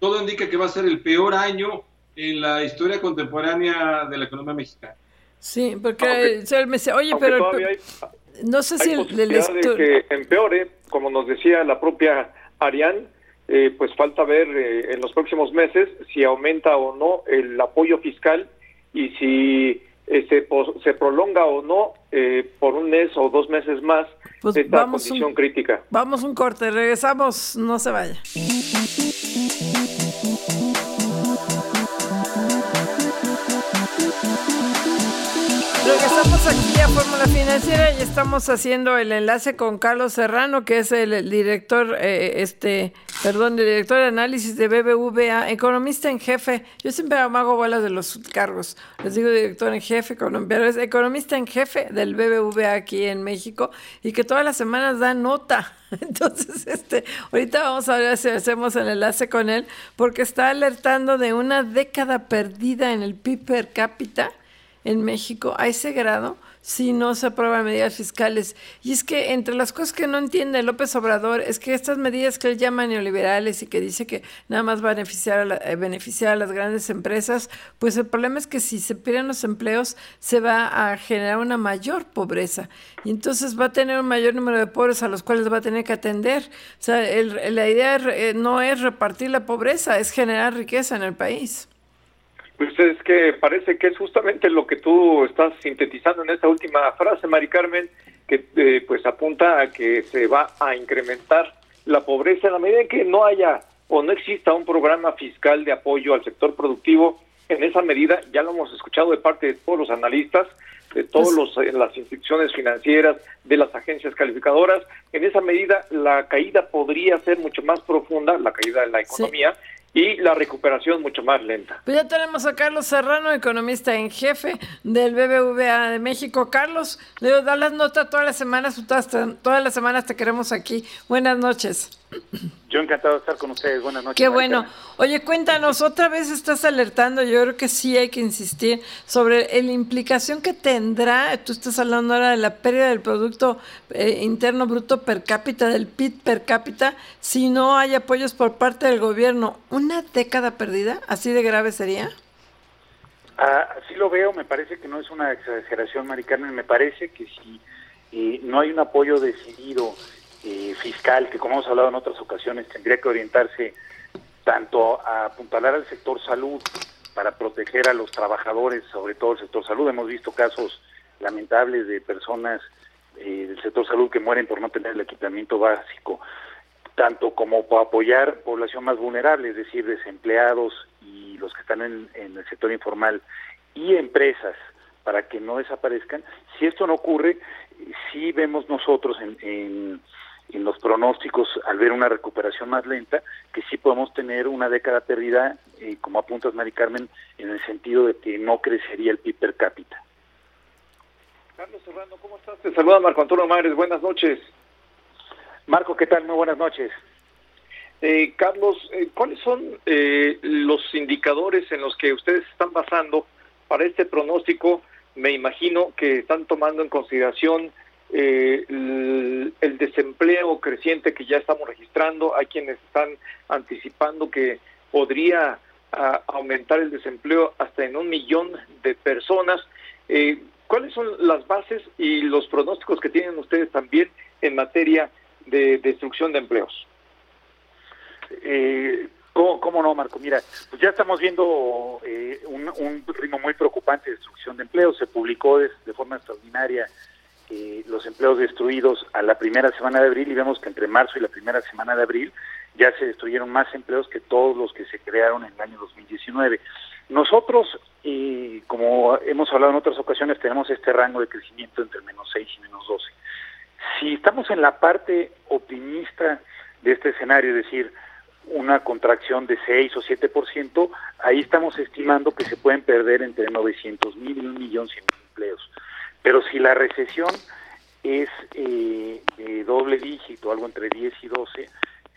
Todo indica que va a ser el peor año en la historia contemporánea de la economía mexicana. Sí, porque se me dice, oye, pero no sé si el, de que empeore, como nos decía la propia Arián, eh, pues falta ver en los próximos meses si aumenta o no el apoyo fiscal y si eh, se, se, prolonga o no eh, por un mes o dos meses más pues esta condición crítica. Vamos un corte, regresamos, no se vaya. Regresamos aquí a Fórmula Financiera y estamos haciendo el enlace con Carlos Serrano, que es el director, eh, este, perdón, director de análisis de BBVA, economista en jefe. Yo siempre hago bolas de los cargos. Les digo director en jefe, pero es economista en jefe del BBVA aquí en México y que todas las semanas da nota. Entonces, este, ahorita vamos a ver si hacemos el enlace con él, porque está alertando de una década perdida en el PIB per cápita en México a ese grado si no se aprueban medidas fiscales. Y es que entre las cosas que no entiende López Obrador es que estas medidas que él llama neoliberales y que dice que nada más beneficiar a, eh, beneficiar a las grandes empresas, pues el problema es que si se pierden los empleos se va a generar una mayor pobreza y entonces va a tener un mayor número de pobres a los cuales va a tener que atender. O sea, la idea eh, no es repartir la pobreza, es generar riqueza en el país. Pues es que parece que es justamente lo que tú estás sintetizando en esta última frase, Mari Carmen, que eh, pues apunta a que se va a incrementar la pobreza en la medida en que no haya o no exista un programa fiscal de apoyo al sector productivo. En esa medida, ya lo hemos escuchado de parte de todos los analistas, de todas pues las instituciones financieras, de las agencias calificadoras. En esa medida, la caída podría ser mucho más profunda, la caída de la economía, y la recuperación mucho más lenta. Pues ya tenemos a Carlos Serrano, economista en jefe del BBVA de México. Carlos, le da las notas todas las semanas, todas, todas las semanas te queremos aquí. Buenas noches. Yo encantado de estar con ustedes. Buenas noches. Qué bueno. Oye, cuéntanos, otra vez estás alertando, yo creo que sí hay que insistir sobre la implicación que tendrá, tú estás hablando ahora de la pérdida del Producto eh, Interno Bruto per cápita, del PIB per cápita, si no hay apoyos por parte del gobierno. ¿Una década perdida? ¿Así de grave sería? Ah, así lo veo, me parece que no es una exageración, Mari Carmen, me parece que si eh, no hay un apoyo decidido eh, fiscal que, como hemos hablado en otras ocasiones, tendría que orientarse tanto a apuntalar al sector salud para proteger a los trabajadores, sobre todo el sector salud. Hemos visto casos lamentables de personas eh, del sector salud que mueren por no tener el equipamiento básico, tanto como para apoyar población más vulnerable, es decir, desempleados y los que están en, el sector informal y empresas para que no desaparezcan. Si esto no ocurre, sí vemos nosotros en, en en los pronósticos al ver una recuperación más lenta, que sí podemos tener una década perdida, eh, como apuntas Mari Carmen, en el sentido de que no crecería el PIB per cápita. Carlos Serrano, ¿cómo estás? Te saluda Marco Antonio Mares, buenas noches. Marco, ¿qué tal? Muy buenas noches. Eh, Carlos, eh, ¿cuáles son eh, los indicadores en los que ustedes están basando para este pronóstico? Me imagino que están tomando en consideración eh, el, desempleo creciente que ya estamos registrando, hay quienes están anticipando que podría aumentar el desempleo hasta en un millón de personas. Eh, ¿Cuáles son las bases y los pronósticos que tienen ustedes también en materia de destrucción de empleos? Eh, ¿cómo, no, Marco? Mira, pues ya estamos viendo eh, un, ritmo muy preocupante de destrucción de empleos. Se publicó de forma extraordinaria eh, los empleos destruidos a la primera semana de abril y vemos que entre marzo y la primera semana de abril ya se destruyeron más empleos que todos los que se crearon en el año 2019. Nosotros, eh, como hemos hablado en otras ocasiones, tenemos este rango de crecimiento entre menos 6 y menos 12. Si estamos en la parte optimista de este escenario, es decir, una contracción de 6 o 7%, ahí estamos estimando que se pueden perder entre 900 mil y un millón cien mil empleos. Pero si la recesión es eh, de doble dígito, algo entre 10 y 12,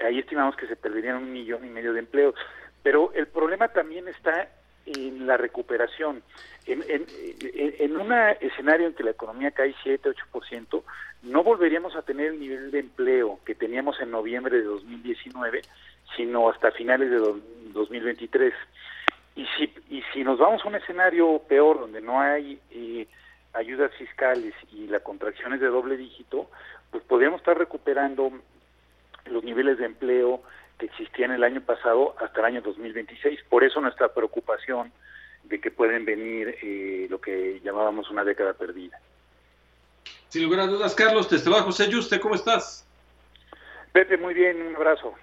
ahí estimamos que se perderían un millón y medio de empleos. Pero el problema también está en la recuperación. En, en, en un escenario en que la economía cae 7-8%, no volveríamos a tener el nivel de empleo que teníamos en noviembre de 2019, sino hasta finales de 2023. Y si, y si nos vamos a un escenario peor, donde no hay eh, ayudas fiscales y la contracción es de doble dígito, pues podríamos estar recuperando los niveles de empleo que existían el año pasado hasta el año 2026. Por eso nuestra preocupación de que pueden venir eh, lo que llamábamos una década perdida. Sin lugar a dudas, Carlos, te estaba José Yuste, ¿cómo estás? Pepe, muy bien, un abrazo.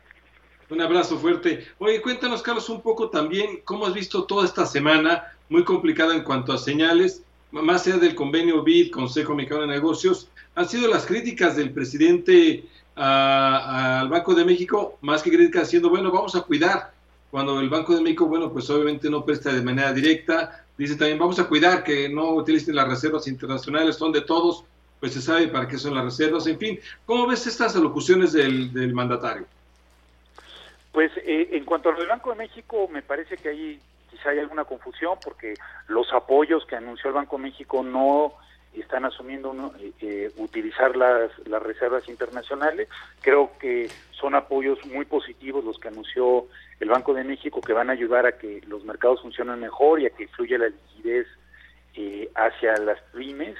Un abrazo fuerte. Oye, cuéntanos, Carlos, un poco también cómo has visto toda esta semana, muy complicada en cuanto a señales, más allá del convenio BID, Consejo Mexicano de Negocios, han sido las críticas del presidente al Banco de México, más que críticas, diciendo, bueno, vamos a cuidar. Cuando el Banco de México, bueno, pues obviamente no presta de manera directa, dice también, vamos a cuidar que no utilicen las reservas internacionales, son de todos, pues se sabe para qué son las reservas, en fin. ¿Cómo ves estas alocuciones del, mandatario? Pues eh, en cuanto a lo del Banco de México, me parece que ahí quizá hay alguna confusión porque los apoyos que anunció el Banco de México no están asumiendo eh, eh, utilizar las, las reservas internacionales. Creo que son apoyos muy positivos los que anunció el Banco de México que van a ayudar a que los mercados funcionen mejor y a que fluya la liquidez hacia las pymes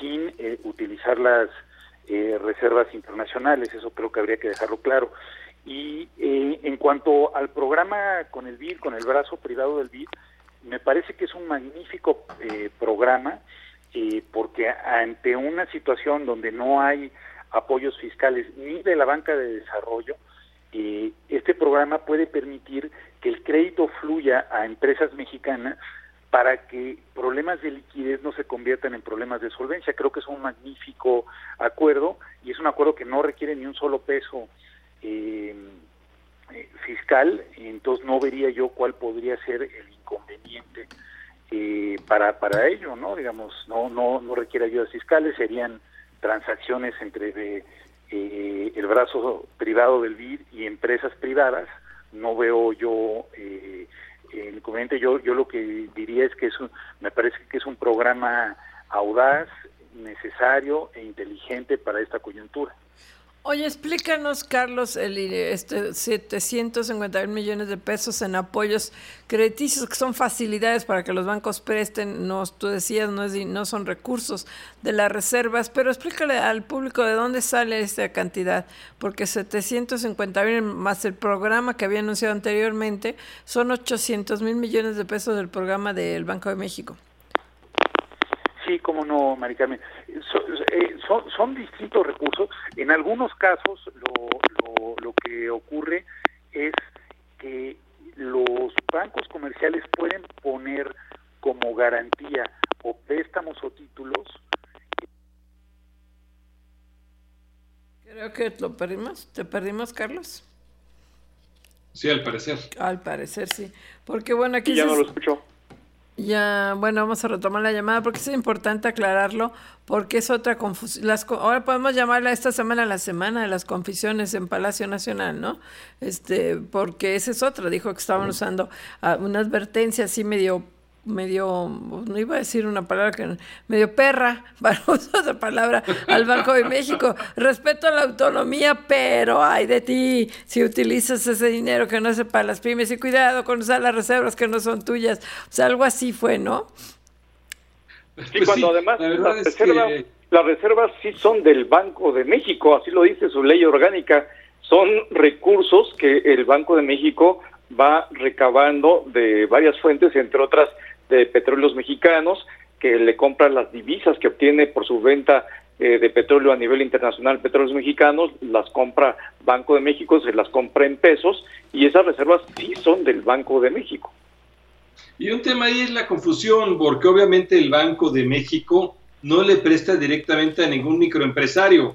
sin utilizar las reservas internacionales. Eso creo que habría que dejarlo claro. Y eh, en cuanto al programa con el BID, con el brazo privado del BID, me parece que es un magnífico eh, programa eh, porque ante una situación donde no hay apoyos fiscales ni de la banca de desarrollo, este programa puede permitir que el crédito fluya a empresas mexicanas para que problemas de liquidez no se conviertan en problemas de solvencia. Creo que es un magnífico acuerdo y es un acuerdo que no requiere ni un solo peso eh, fiscal, entonces no vería yo cuál podría ser el inconveniente eh, para, para ello, ¿no? Digamos, no, no, no requiere ayudas fiscales, serían transacciones entre eh, el brazo privado del BID y empresas privadas, no veo yo eh, el inconveniente, yo, yo lo que diría es que es me parece que es un programa audaz, necesario e inteligente para esta coyuntura. Oye, explícanos, Carlos, el este 750 mil millones de pesos en apoyos crediticios, que son facilidades para que los bancos presten, no, tú decías, no, es, no son recursos de las reservas, pero explícale al público de dónde sale esta cantidad, porque 750 mil más el programa que había anunciado anteriormente, son 800 mil millones de pesos del programa del Banco de México. Sí, cómo no, Maricarmen. Eh, son, son, distintos recursos. En algunos casos lo, lo, que ocurre es que los bancos comerciales pueden poner como garantía o préstamos o títulos. Creo que lo perdimos. ¿Te perdimos, Carlos? Sí, al parecer. Al parecer, sí. Porque bueno, aquí... ya no lo escucho. Ya, bueno, vamos a retomar la llamada porque es importante aclararlo, porque es otra confusión. Ahora podemos llamarla esta semana la semana de las confusiones en Palacio Nacional, ¿no? Este, porque esa es otra. Dijo que estaban usando ah, una advertencia así medio medio, no iba a decir una palabra que medio perra, para usar esa palabra, al Banco de México. Respeto a la autonomía, pero ay de ti si utilizas ese dinero que no es para las pymes y cuidado con usar las reservas que no son tuyas. O sea, algo así fue, ¿no? Pues sí, cuando además las reservas, las reservas sí son del Banco de México, así lo dice su ley orgánica, son recursos que el Banco de México va recabando de varias fuentes, entre otras de petróleos mexicanos, que le compran las divisas que obtiene por su venta eh, de petróleo a nivel internacional, petróleos mexicanos, las compra Banco de México, se las compra en pesos y esas reservas sí son del Banco de México. Y un tema ahí es la confusión, porque obviamente el Banco de México no le presta directamente a ningún microempresario,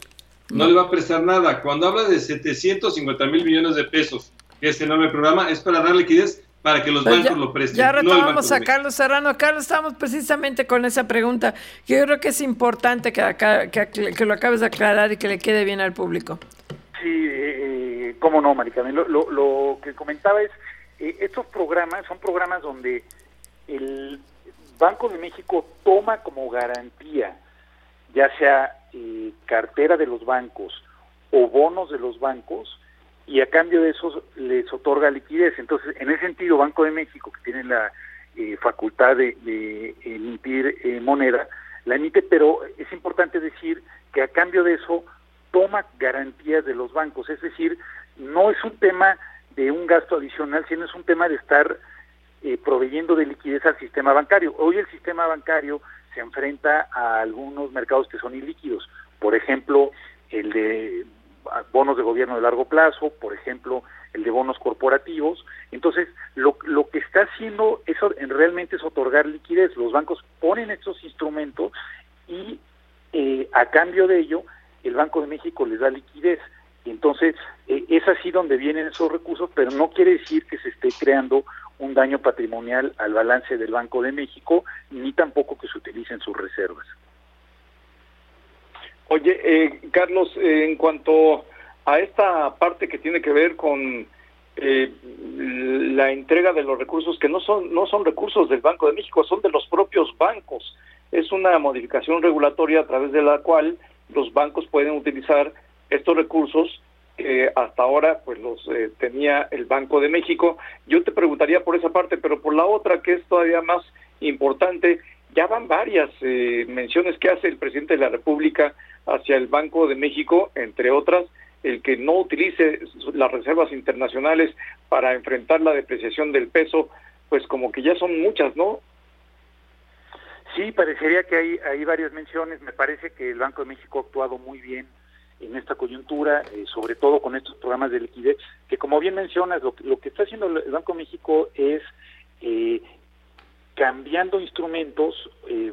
no le va a prestar nada. Cuando habla de 750 mil millones de pesos, que es enorme programa, es para dar liquidez para que los pues bancos lo presten. Ya retomamos a Carlos Serrano. Carlos, estamos precisamente con esa pregunta. Que yo creo que es importante que, que, lo acabes de aclarar y que le quede bien al público. Sí, eh, cómo no, Maricarmen. Lo, lo, que comentaba es, eh, estos programas son programas donde el Banco de México toma como garantía, ya sea eh, cartera de los bancos o bonos de los bancos, y a cambio de eso les otorga liquidez. Entonces, en ese sentido, Banco de México, que tiene la eh, facultad de, emitir eh, moneda, la emite, pero es importante decir que a cambio de eso toma garantías de los bancos, es decir, no es un tema de un gasto adicional, sino es un tema de estar eh, proveyendo de liquidez al sistema bancario. Hoy el sistema bancario se enfrenta a algunos mercados que son ilíquidos, por ejemplo, el de bonos de gobierno de largo plazo, por ejemplo, el de bonos corporativos. Entonces, lo, lo que está haciendo eso realmente es otorgar liquidez. Los bancos ponen estos instrumentos y eh, a cambio de ello, el Banco de México les da liquidez. Entonces, eh, es así donde vienen esos recursos, pero no quiere decir que se esté creando un daño patrimonial al balance del Banco de México, ni tampoco que se utilicen sus reservas. Oye, eh, Carlos, eh, en cuanto a esta parte que tiene que ver con eh, la entrega de los recursos, que no son, no son recursos del Banco de México, son de los propios bancos. Es una modificación regulatoria a través de la cual los bancos pueden utilizar estos recursos que hasta ahora pues los tenía el Banco de México. Yo te preguntaría por esa parte, pero por la otra que es todavía más importante, ya van varias menciones que hace el presidente de la República hacia el Banco de México, entre otras, el que no utilice las reservas internacionales para enfrentar la depreciación del peso, pues como que ya son muchas, ¿no? Sí, parecería que hay, hay varias menciones. Me parece que el Banco de México ha actuado muy bien en esta coyuntura, eh, sobre todo con estos programas de liquidez, que como bien mencionas, lo, lo que está haciendo el Banco de México es eh, cambiando instrumentos eh,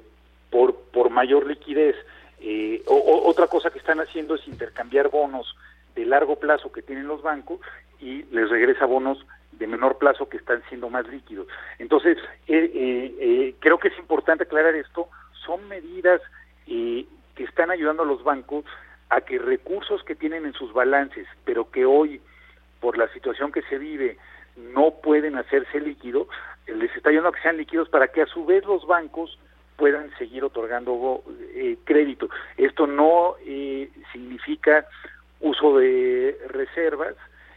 por, por mayor liquidez. Eh, otra cosa que están haciendo es intercambiar bonos de largo plazo que tienen los bancos y les regresa bonos de menor plazo que están siendo más líquidos. Entonces, eh, creo que es importante aclarar esto. Son medidas que están ayudando a los bancos a que recursos que tienen en sus balances, pero que hoy, por la situación que se vive, no pueden hacerse líquidos, les está ayudando a que sean líquidos para que a su vez los bancos puedan seguir otorgando eh, crédito. Esto no eh, significa uso de reservas,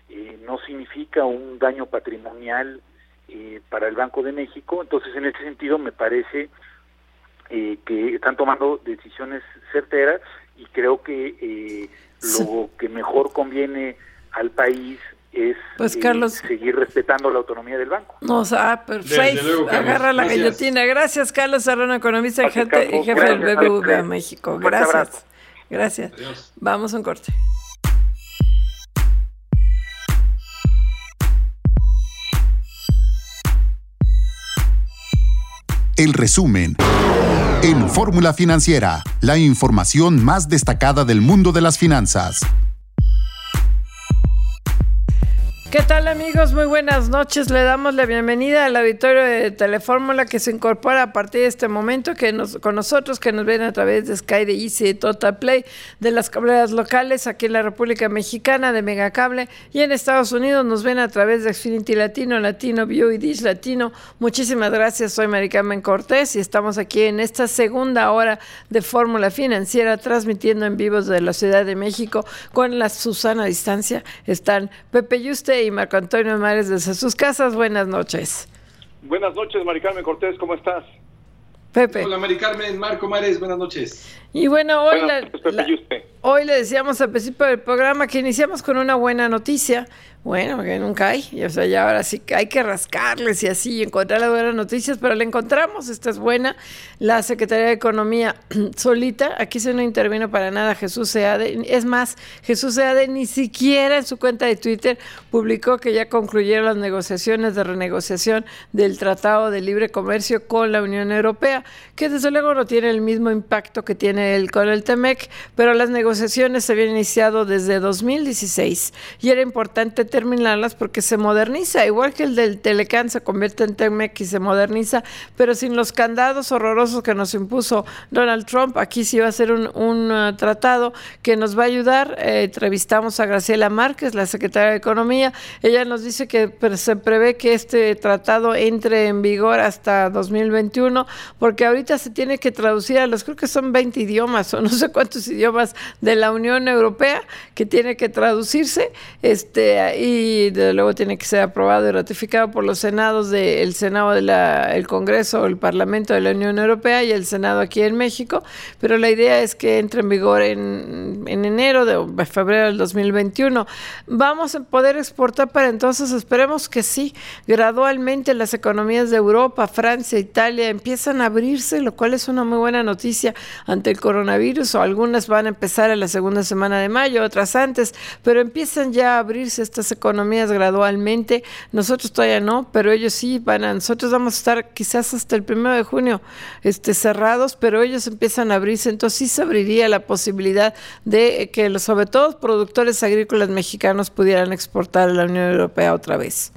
eh, no significa un daño patrimonial para el Banco de México, entonces en este sentido me parece que están tomando decisiones certeras y creo que lo que mejor conviene al país es pues, Carlos, seguir respetando la autonomía del banco. No, o sea, perfecto. Agarra la guillotina. Gracias, Carlos Serrano, economista y jefe, del BBVA México. Gracias. Gracias. Vamos a un corte. El resumen. En Fórmula Financiera, la información más destacada del mundo de las finanzas. ¿Qué tal amigos? Muy buenas noches. Le damos la bienvenida al auditorio de Telefórmula que se incorpora a partir de este momento que nos, con nosotros, que nos ven a través de Sky, de Easy, de Total Play, de las cableras locales aquí en la República Mexicana, de Megacable y en Estados Unidos nos ven a través de Xfinity Latino, Latino View y Dish Latino. Muchísimas gracias. Soy Maricarmen Cortés y estamos aquí en esta segunda hora de Fórmula Financiera transmitiendo en vivo desde la Ciudad de México con la Susana Distancia. Están Pepe Y Marco Antonio Mares desde sus casas. Buenas noches. Buenas noches, Mari Carmen Cortés, ¿cómo estás? Pepe. Hola, Mari Carmen, Marco Mares, buenas noches. Y bueno, hoy, hoy le decíamos al principio del programa que iniciamos con una buena noticia, Bueno, que nunca hay. O sea, ya ahora sí que hay que rascarles y así encontrar las buenas noticias, pero la encontramos. Esta es buena. La Secretaría de Economía solita, aquí se no intervino para nada Jesús Seade. Es más, Jesús Seade ni siquiera en su cuenta de Twitter publicó que ya concluyeron las negociaciones de renegociación del Tratado de Libre Comercio con la Unión Europea, que desde luego no tiene el mismo impacto que tiene el con el TEMEC, pero las negociaciones se habían iniciado desde 2016 y era importante terminarlas porque se moderniza, igual que el del Telecán se convierte en TEMEC y se moderniza, pero sin los candados horrorosos que nos impuso Donald Trump, aquí sí va a ser un, uh, tratado que nos va a ayudar. Eh, entrevistamos a Graciela Márquez, la secretaria de Economía, ella nos dice que se prevé que este tratado entre en vigor hasta 2021, porque ahorita se tiene que traducir a los, creo que son 20 idiomas o no sé cuántos idiomas de la Unión Europea que tiene que traducirse, este, y luego tiene que ser aprobado y ratificado por los senados del Senado del Congreso o el Parlamento de la Unión Europea y el Senado aquí en México, pero la idea es que entre en vigor en, en enero de febrero del 2021. Vamos a poder exportar para entonces, esperemos que sí, gradualmente las economías de Europa, Francia, Italia empiezan a abrirse, lo cual es una muy buena noticia ante el coronavirus, o algunas van a empezar en la segunda semana de mayo, otras antes, pero empiezan ya a abrirse estas economías gradualmente. Nosotros todavía no, pero ellos sí van a, nosotros vamos a estar quizás hasta el primero de junio este, cerrados, pero ellos empiezan a abrirse, entonces sí se abriría la posibilidad de que los, sobre todo productores agrícolas mexicanos pudieran exportar a la Unión Europea otra vez.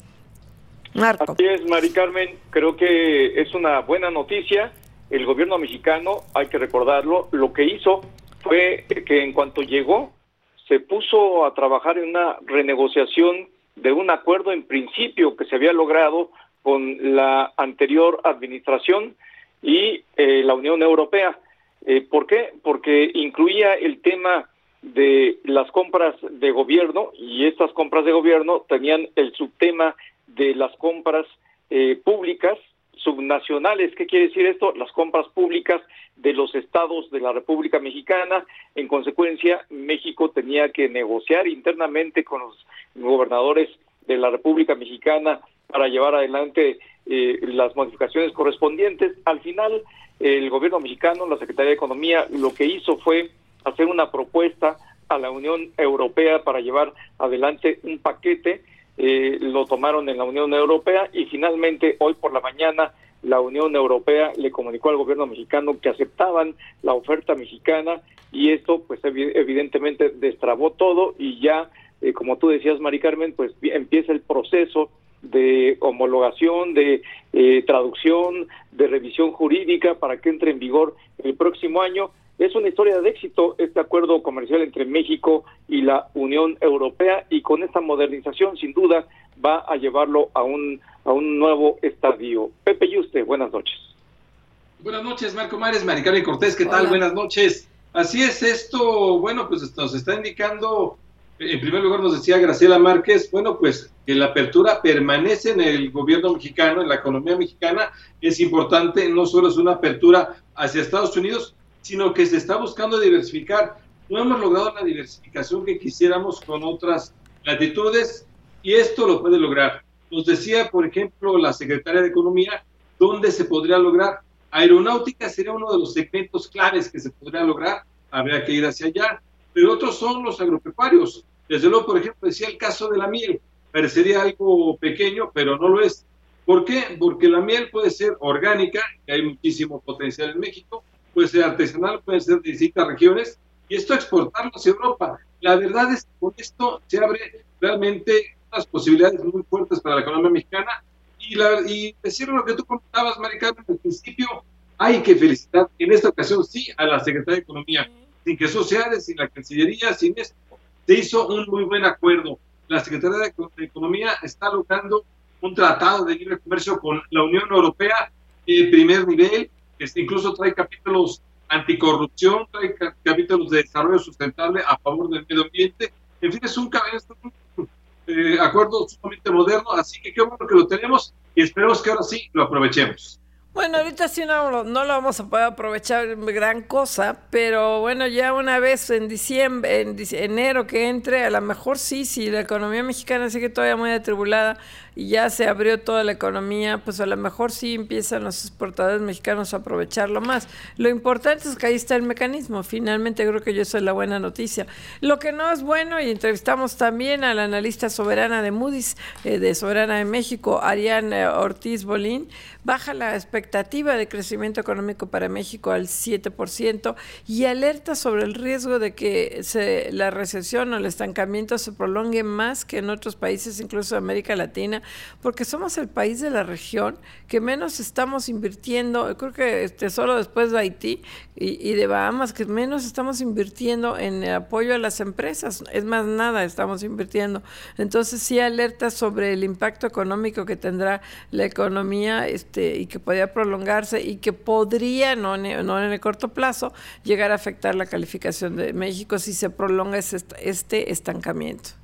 Marco. Así es, Mari Carmen, creo que es una buena noticia. El gobierno mexicano, hay que recordarlo, lo que hizo fue que en cuanto llegó, se puso a trabajar en una renegociación de un acuerdo en principio que se había logrado con la anterior administración y eh, la Unión Europea. Eh, ¿Por qué? Porque incluía el tema de las compras de gobierno y estas compras de gobierno tenían el subtema de las compras eh, públicas subnacionales. ¿Qué quiere decir esto? Las compras públicas de los estados de la República Mexicana. En consecuencia, México tenía que negociar internamente con los gobernadores de la República Mexicana para llevar adelante eh, las modificaciones correspondientes. Al final, el gobierno mexicano, la Secretaría de Economía, lo que hizo fue hacer una propuesta a la Unión Europea para llevar adelante un paquete eh, lo tomaron en la Unión Europea y finalmente hoy por la mañana la Unión Europea le comunicó al gobierno mexicano que aceptaban la oferta mexicana y esto pues evidentemente destrabó todo y ya eh, como tú decías Mari Carmen pues empieza el proceso de homologación, de eh, traducción, de revisión jurídica para que entre en vigor el próximo año es una historia de éxito este acuerdo comercial entre México y la Unión Europea y con esta modernización sin duda va a llevarlo a un, a un nuevo estadio. Pepe Yuste, buenas noches. Buenas noches, Marco Mares, Maricari Cortés, ¿qué tal? Buenas noches. Así es, esto, bueno, pues nos está indicando, en primer lugar nos decía Graciela Márquez, bueno, pues que la apertura permanece en el gobierno mexicano, en la economía mexicana, es importante, no solo es una apertura hacia Estados Unidos, sino que se está buscando diversificar. No hemos logrado la diversificación que quisiéramos con otras latitudes y esto lo puede lograr. Nos decía, por ejemplo, la secretaria de Economía, dónde se podría lograr. Aeronáutica sería uno de los segmentos claves que se podría lograr, habría que ir hacia allá, pero otros son los agropecuarios. Desde luego, por ejemplo, decía el caso de la miel, parecería algo pequeño, pero no lo es. ¿Por qué? Porque la miel puede ser orgánica, que hay muchísimo potencial en México, puede ser artesanal, puede ser de distintas regiones, y esto exportarlo hacia Europa. La verdad es que con esto se abre realmente unas posibilidades muy fuertes para la economía mexicana. Y, la, y decir lo que tú comentabas, Maricarmen, al principio, hay que felicitar en esta ocasión sí a la Secretaría de Economía. Sin Jesús Seades, sin la Cancillería, sin esto, se hizo un muy buen acuerdo. La Secretaría de Economía está logrando un tratado de libre comercio con la Unión Europea de primer nivel, este, incluso trae capítulos anticorrupción, trae capítulos de desarrollo sustentable a favor del medio ambiente. En fin, es un, eh, acuerdo sumamente moderno, así que qué bueno que lo tenemos y esperemos que ahora sí lo aprovechemos. Bueno, ahorita sí no, no lo vamos a poder aprovechar gran cosa, pero bueno, ya una vez en diciembre, en enero que entre, a lo mejor sí, si la economía mexicana sigue todavía muy atribulada y ya se abrió toda la economía, pues a lo mejor sí empiezan los exportadores mexicanos a aprovecharlo más. Lo importante es que ahí está el mecanismo, finalmente creo que yo soy la buena noticia. Lo que no es bueno, y entrevistamos también a la analista soberana de Moody's, eh, de Soberana de México, Ariane Ortiz Bolín, baja la expectativa de crecimiento económico para México al 7% y alerta sobre el riesgo de que se, la recesión o el estancamiento se prolongue más que en otros países, incluso América Latina, porque somos el país de la región que menos estamos invirtiendo, creo que este, solo después de Haití y, de Bahamas, que menos estamos invirtiendo en el apoyo a las empresas, es más nada estamos invirtiendo. Entonces sí alerta sobre el impacto económico que tendrá la economía. Este, y que podría prolongarse y que podría, no en, el corto plazo, llegar a afectar la calificación de México si se prolonga este estancamiento.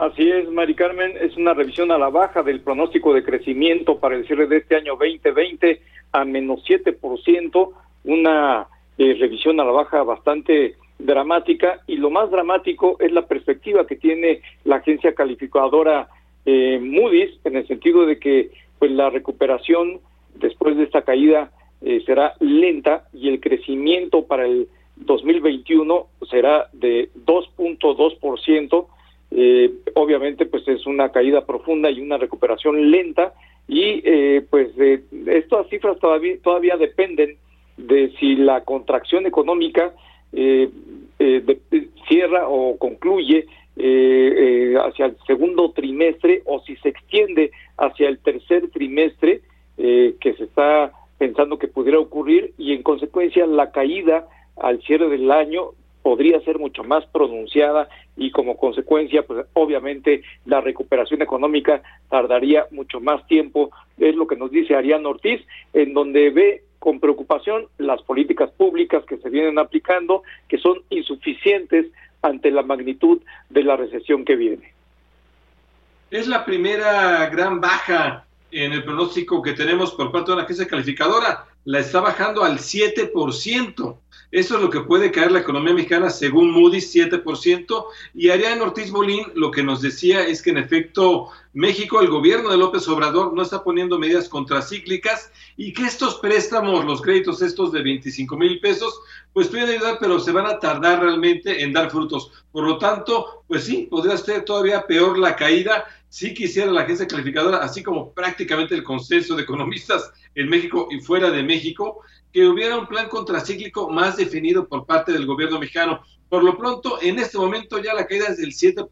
Así es, Mari Carmen, es una revisión a la baja del pronóstico de crecimiento para el cierre de este año 2020 a menos 7%, una eh, revisión a la baja bastante dramática y lo más dramático es la perspectiva que tiene la agencia calificadora eh, Moody's en el sentido de que pues la recuperación después de esta caída eh, será lenta y el crecimiento para el 2021 será de 2.2%. Eh, obviamente, pues es una caída profunda y una recuperación lenta y eh, pues estas cifras todavía todavía dependen de si la contracción económica eh, cierra o concluye eh, hacia el segundo trimestre o si se extiende hacia el tercer trimestre eh, que se está pensando que pudiera ocurrir y en consecuencia la caída al cierre del año podría ser mucho más pronunciada y como consecuencia pues obviamente la recuperación económica tardaría mucho más tiempo es lo que nos dice Arián Ortiz en donde ve con preocupación las políticas públicas que se vienen aplicando que son insuficientes ante la magnitud de la recesión que viene. Es la primera gran baja en el pronóstico que tenemos por parte de una agencia calificadora. La está bajando al 7%. Eso es lo que puede caer la economía mexicana según Moody's, 7%. Y Ariane Ortiz Bolín lo que nos decía es que en efecto México, el gobierno de López Obrador no está poniendo medidas contracíclicas y que estos préstamos, los créditos estos de 25 mil pesos, pues pueden ayudar, pero se van a tardar realmente en dar frutos. Por lo tanto, pues sí, podría ser todavía peor la caída si quisiera la agencia calificadora, así como prácticamente el consenso de economistas en México y fuera de México, que hubiera un plan contracíclico más definido por parte del gobierno mexicano. Por lo pronto, en este momento ya la caída es del 7%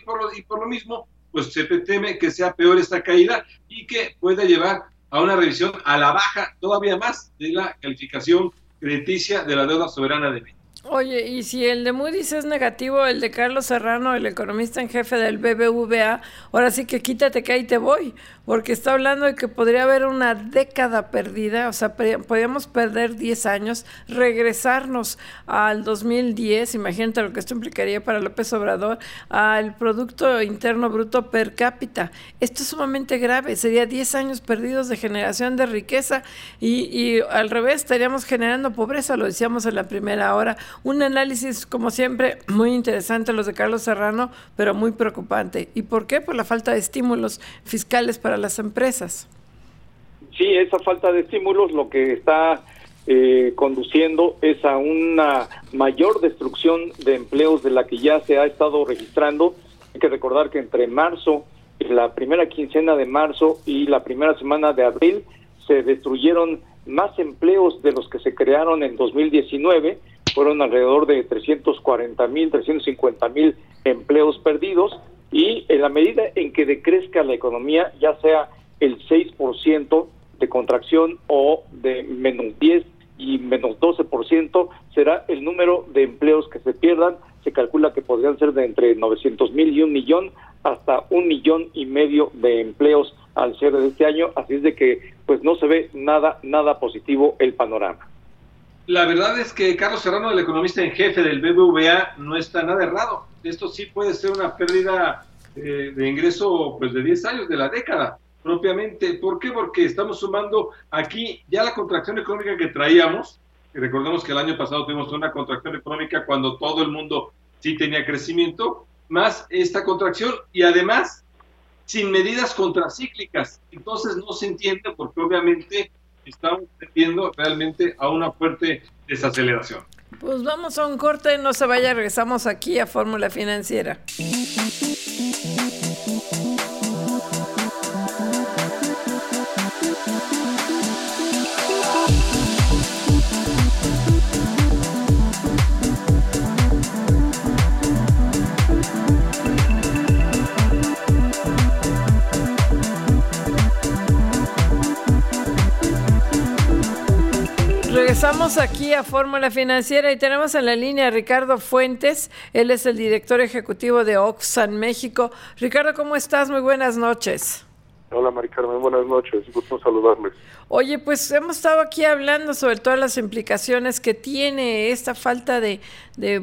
y por lo, y por lo mismo, pues se teme que sea peor esta caída y que pueda llevar a una revisión a la baja todavía más de la calificación crediticia de la deuda soberana de México. Oye, y si el de Moody's es negativo, el de Carlos Serrano, el economista en jefe del BBVA, ahora sí que quítate que ahí te voy, porque está hablando de que podría haber una década perdida, o sea, podríamos perder 10 años, regresarnos al 2010, imagínate lo que esto implicaría para López Obrador, al Producto Interno Bruto per cápita. Esto es sumamente grave, sería 10 años perdidos de generación de riqueza y, y al revés, estaríamos generando pobreza, lo decíamos en la primera hora un análisis, como siempre, muy interesante los de Carlos Serrano, pero muy preocupante. ¿Y por qué? Por la falta de estímulos fiscales para las empresas. Sí, esa falta de estímulos lo que está eh, conduciendo es a una mayor destrucción de empleos de la que ya se ha estado registrando. Hay que recordar que entre marzo, la primera quincena de marzo y la primera semana de abril se destruyeron más empleos de los que se crearon en 2019 fueron alrededor de 340 mil, 350 mil empleos perdidos y en la medida en que decrezca la economía, ya sea el 6% de contracción o de menos 10 y menos 12%, será el número de empleos que se pierdan. Se calcula que podrían ser de entre 900 mil y un millón hasta un millón y medio de empleos al cierre de este año. Así es de que pues no se ve nada, nada positivo el panorama. La verdad es que Carlos Serrano, el economista en jefe del BBVA, no está nada errado. Esto sí puede ser una pérdida eh, de ingreso pues de 10 años, de la década. propiamente. ¿Por qué? Porque estamos sumando aquí ya la contracción económica que traíamos. Recordemos que el año pasado tuvimos una contracción económica cuando todo el mundo sí tenía crecimiento, más esta contracción y además sin medidas contracíclicas. Entonces no se entiende porque obviamente estamos tendiendo realmente a una fuerte desaceleración. Pues vamos a un corte, no se vaya, regresamos aquí a Fórmula Financiera. Regresamos aquí a Fórmula Financiera y tenemos en la línea a Ricardo Fuentes. Él es el director ejecutivo de Oxan México. Ricardo, ¿cómo estás? Muy buenas noches. Hola, Mari Carmen, buenas noches. Gusto saludarles. Oye, pues hemos estado aquí hablando sobre todas las implicaciones que tiene esta falta de,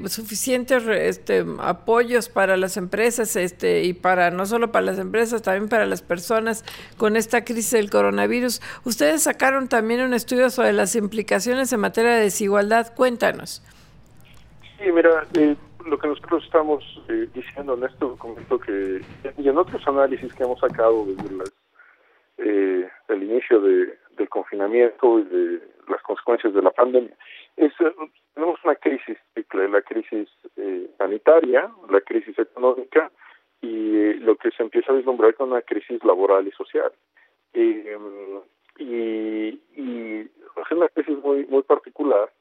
suficientes este, apoyos para las empresas este, y para no solo para las empresas, también para las personas con esta crisis del coronavirus. Ustedes sacaron también un estudio sobre las implicaciones en materia de desigualdad. Cuéntanos. Sí, mira, eh, lo que nosotros estamos eh, diciendo en este documento que y en otros análisis que hemos sacado desde las eh, el inicio de, del confinamiento y de las consecuencias de la pandemia. Es, eh, tenemos una crisis la crisis eh, sanitaria, la crisis económica y eh, lo que se empieza a vislumbrar con una crisis laboral y social. y, y es una crisis muy muy particular,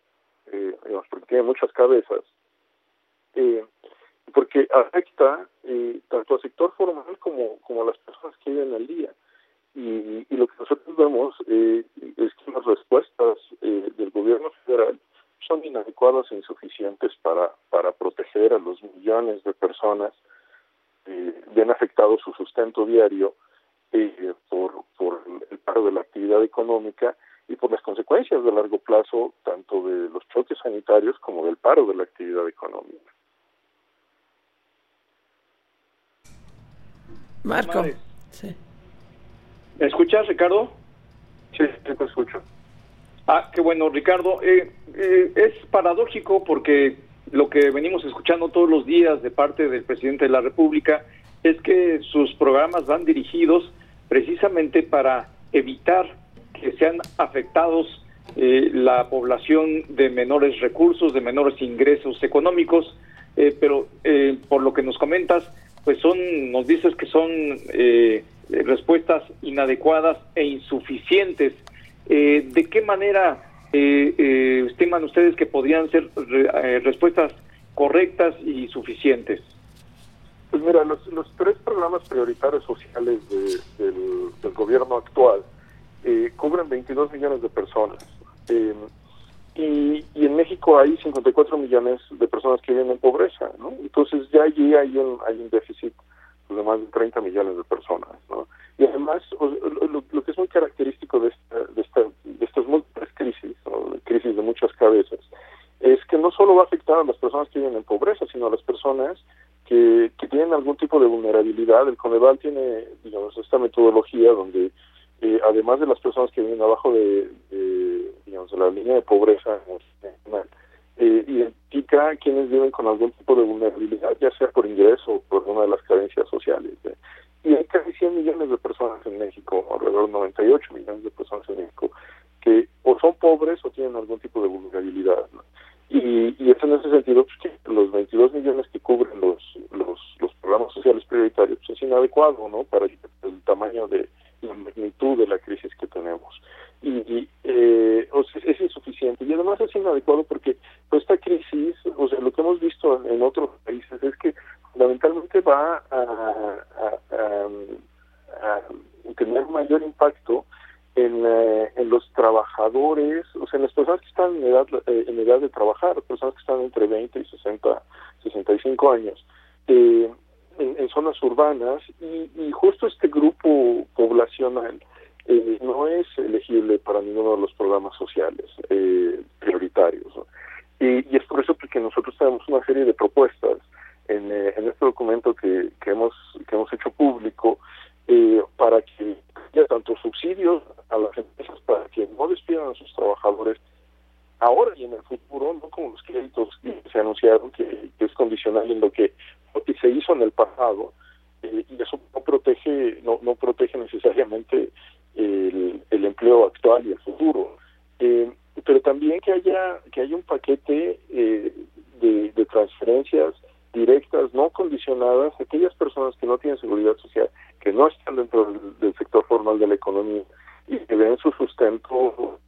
digamos, porque tiene muchas cabezas, porque afecta tanto al sector formal como, como a las personas que viven al día. Y, y, lo que nosotros vemos eh, es que las respuestas eh, del gobierno federal son inadecuadas e insuficientes para, para proteger a los millones de personas eh, bien afectados su sustento diario eh, por, por el paro de la actividad económica y por las consecuencias de largo plazo tanto de los choques sanitarios como del paro de la actividad económica. Marco. Sí. ¿Me escuchas, Ricardo? Sí, te escucho. Ah, qué bueno, Ricardo. Eh, eh, es paradójico porque lo que venimos escuchando todos los días de parte del presidente de la República es que sus programas van dirigidos precisamente para evitar que sean afectados eh, la población de menores recursos, de menores ingresos económicos, pero por lo que nos comentas, pues son, nos dices que son eh, respuestas inadecuadas e insuficientes. Eh, ¿De qué manera eh, estiman ustedes que podrían ser respuestas correctas y suficientes? Pues mira, los, los tres programas prioritarios sociales del, gobierno actual cubren 22 millones de personas. Y, y, en México hay 54 millones de personas que viven en pobreza, ¿no? Entonces ya allí hay un, hay un déficit de más de 30 millones de personas. ¿no? Y además, lo, que es muy característico de, esta, de, estas múltiples crisis, crisis de muchas cabezas, es que no solo va a afectar a las personas que viven en pobreza, sino a las personas que, que tienen algún tipo de vulnerabilidad. El Coneval tiene, digamos, esta metodología donde, eh, además de las personas que viven abajo de, digamos, de la línea de pobreza eh, identifica quienes viven con algún tipo de vulnerabilidad, ya sea por ingreso o por una de las carencias sociales. Y hay casi 100 millones de personas en México, alrededor de 98 millones de personas en México, que o son pobres o tienen algún tipo de vulnerabilidad. Y, y es en ese sentido pues, que los 22 millones que cubren los, los, los programas sociales prioritarios pues, es inadecuado ¿no? para el, el tamaño de la magnitud de la crisis que tenemos y, eh, o sea, es insuficiente y además es inadecuado porque pues, esta crisis, o sea, lo que hemos visto en, otros países es que fundamentalmente va a, tener mayor impacto en, eh, en los trabajadores, o sea, en las personas que están en edad, eh, en edad de trabajar, personas que están entre 20 y 60, 65 años. Eh, en, zonas urbanas y, y justo este grupo poblacional eh, no es elegible para ninguno de los programas sociales eh, prioritarios. Y, es por eso que nosotros tenemos una serie de propuestas en, eh, en este documento que, que, hemos, que hemos hecho público para que incentivos a las empresas para que no despidan a sus trabajadores ahora y en el futuro, no como los créditos que se anunciaron, que, es condicional en lo que, se hizo en el pasado, eh, y eso no protege, no, no protege necesariamente el, el empleo actual y el futuro. Eh, pero también que haya que haya un paquete eh, de, de, transferencias directas, no condicionadas, a aquellas personas que no tienen seguridad social, que no están dentro del, del sector formal de la economía y que ven su sustento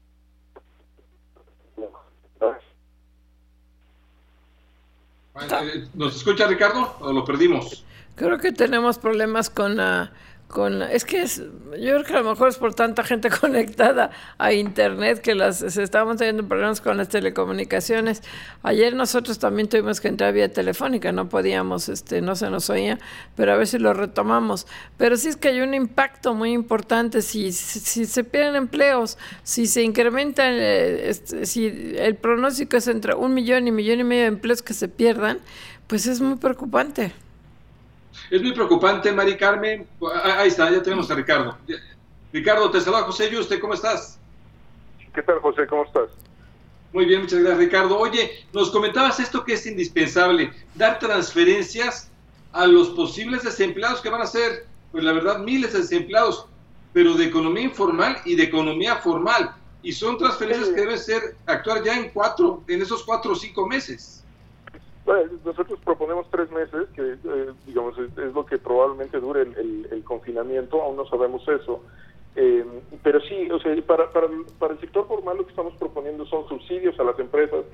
eh, ¿Nos escucha Ricardo o lo perdimos? Creo que tenemos problemas con la con es que es, yo creo que a lo mejor es por tanta gente conectada a internet que las se teniendo problemas con las telecomunicaciones. Ayer nosotros también tuvimos que entrar vía telefónica, no podíamos, este, no se nos oía, pero a ver si lo retomamos. Pero sí es que hay un impacto muy importante si, si, se pierden empleos, si se incrementa, eh, este, si el pronóstico es entre un millón y millón y medio de empleos que se pierdan, pues es muy preocupante. Es muy preocupante, Mari Carmen. Ahí está, ya tenemos a Ricardo. Ricardo, te saluda José Yuste, ¿cómo estás? ¿Qué tal, José? ¿Cómo estás? Muy bien, muchas gracias, Ricardo. Oye, nos comentabas esto que es indispensable, dar transferencias a los posibles desempleados que van a ser, pues la verdad, miles de desempleados, pero de economía informal y de economía formal. Y son transferencias que deben ser, actuar ya en cuatro, en esos cuatro o cinco meses nosotros proponemos tres meses, que eh, digamos es, lo que probablemente dure el, confinamiento, aún no sabemos eso. Eh, pero sí, o sea, para, para, para, el sector formal lo que estamos proponiendo son subsidios a las empresas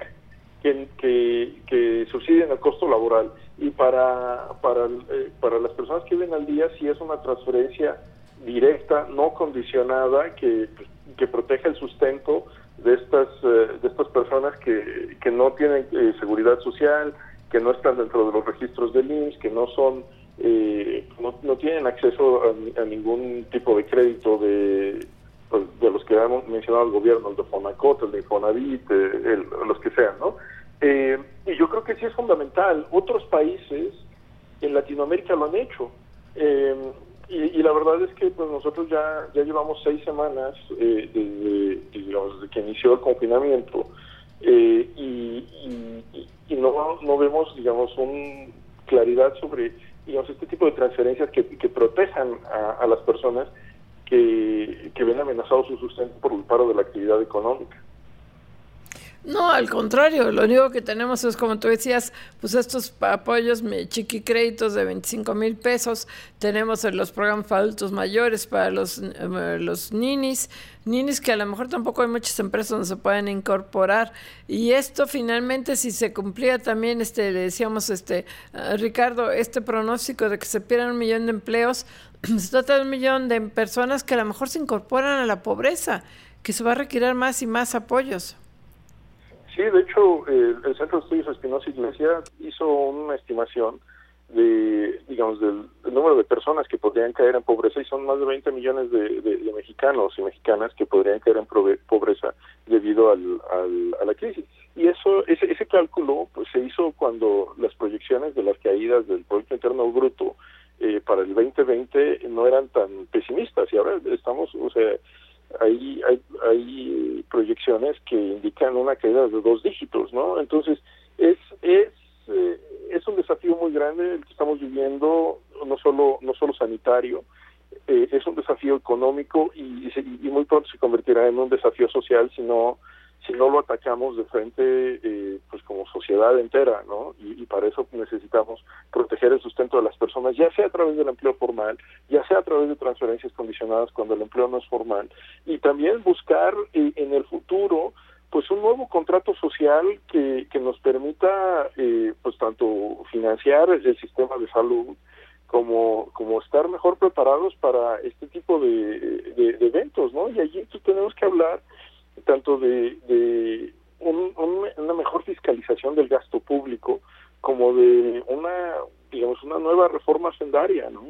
que, que, que subsidien el costo laboral y para, para, eh, para las personas que viven al día sí es una transferencia directa, no condicionada, que, que proteja el sustento de estas de estas personas que, que no tienen seguridad social, que no están dentro de los registros del IMSS, que no son, eh, no, tienen acceso a, ningún tipo de crédito de, pues, de los que ha mencionado el gobierno, el de Fonacot, el de Infonavit, eh, los que sean, ¿no? Eh, y yo creo que sí es fundamental. Otros países en Latinoamérica lo han hecho. Y, la verdad es que pues nosotros ya ya llevamos seis semanas desde, digamos, desde que inició el confinamiento eh, y, y, no, no vemos, digamos, un claridad sobre, digamos, este tipo de transferencias que, que protejan a, a las personas que, que ven amenazado su sustento por el paro de la actividad económica. No, al contrario, lo único que tenemos es, como tú decías, pues estos apoyos chiqui créditos de 25 mil pesos, tenemos en los programas para adultos mayores, para los, eh, los ninis, ninis que a lo mejor tampoco hay muchas empresas donde se pueden incorporar, y esto finalmente si se cumplía también, este, le decíamos, este, Ricardo, este pronóstico de que se pierdan un millón de empleos, se trata de un millón de personas que a lo mejor se incorporan a la pobreza, que se va a requerir más y más apoyos. Sí, de hecho, el Centro de Estudios Espinosa Iglesia hizo una estimación de, digamos, del, número de personas que podrían caer en pobreza y son más de 20 millones de, mexicanos y mexicanas que podrían caer en pobreza debido al, a la crisis. Y eso, ese, ese cálculo pues, se hizo cuando las proyecciones de las caídas del Producto Interno Bruto eh, para el 2020 no eran tan pesimistas y ahora estamos, o sea, hay, hay, hay proyecciones que indican una caída de dos dígitos, ¿no? Entonces, es, es, eh, es un desafío muy grande el que estamos viviendo, no solo, no solo sanitario, eh, es un desafío económico y, y, muy pronto se convertirá en un desafío social si no si no lo atacamos de frente, eh, pues como sociedad entera, ¿no? Y, para eso necesitamos proteger el sustento de las personas, ya sea a través del empleo formal, ya sea a través de transferencias condicionadas cuando el empleo no es formal, y también buscar eh, en el futuro, pues un nuevo contrato social que, que nos permita, eh, pues tanto financiar el sistema de salud, como, como estar mejor preparados para este tipo de, de, eventos, ¿no? Y allí tenemos que hablar tanto de, de una mejor fiscalización del gasto público como de una digamos una nueva reforma sendaria ¿no?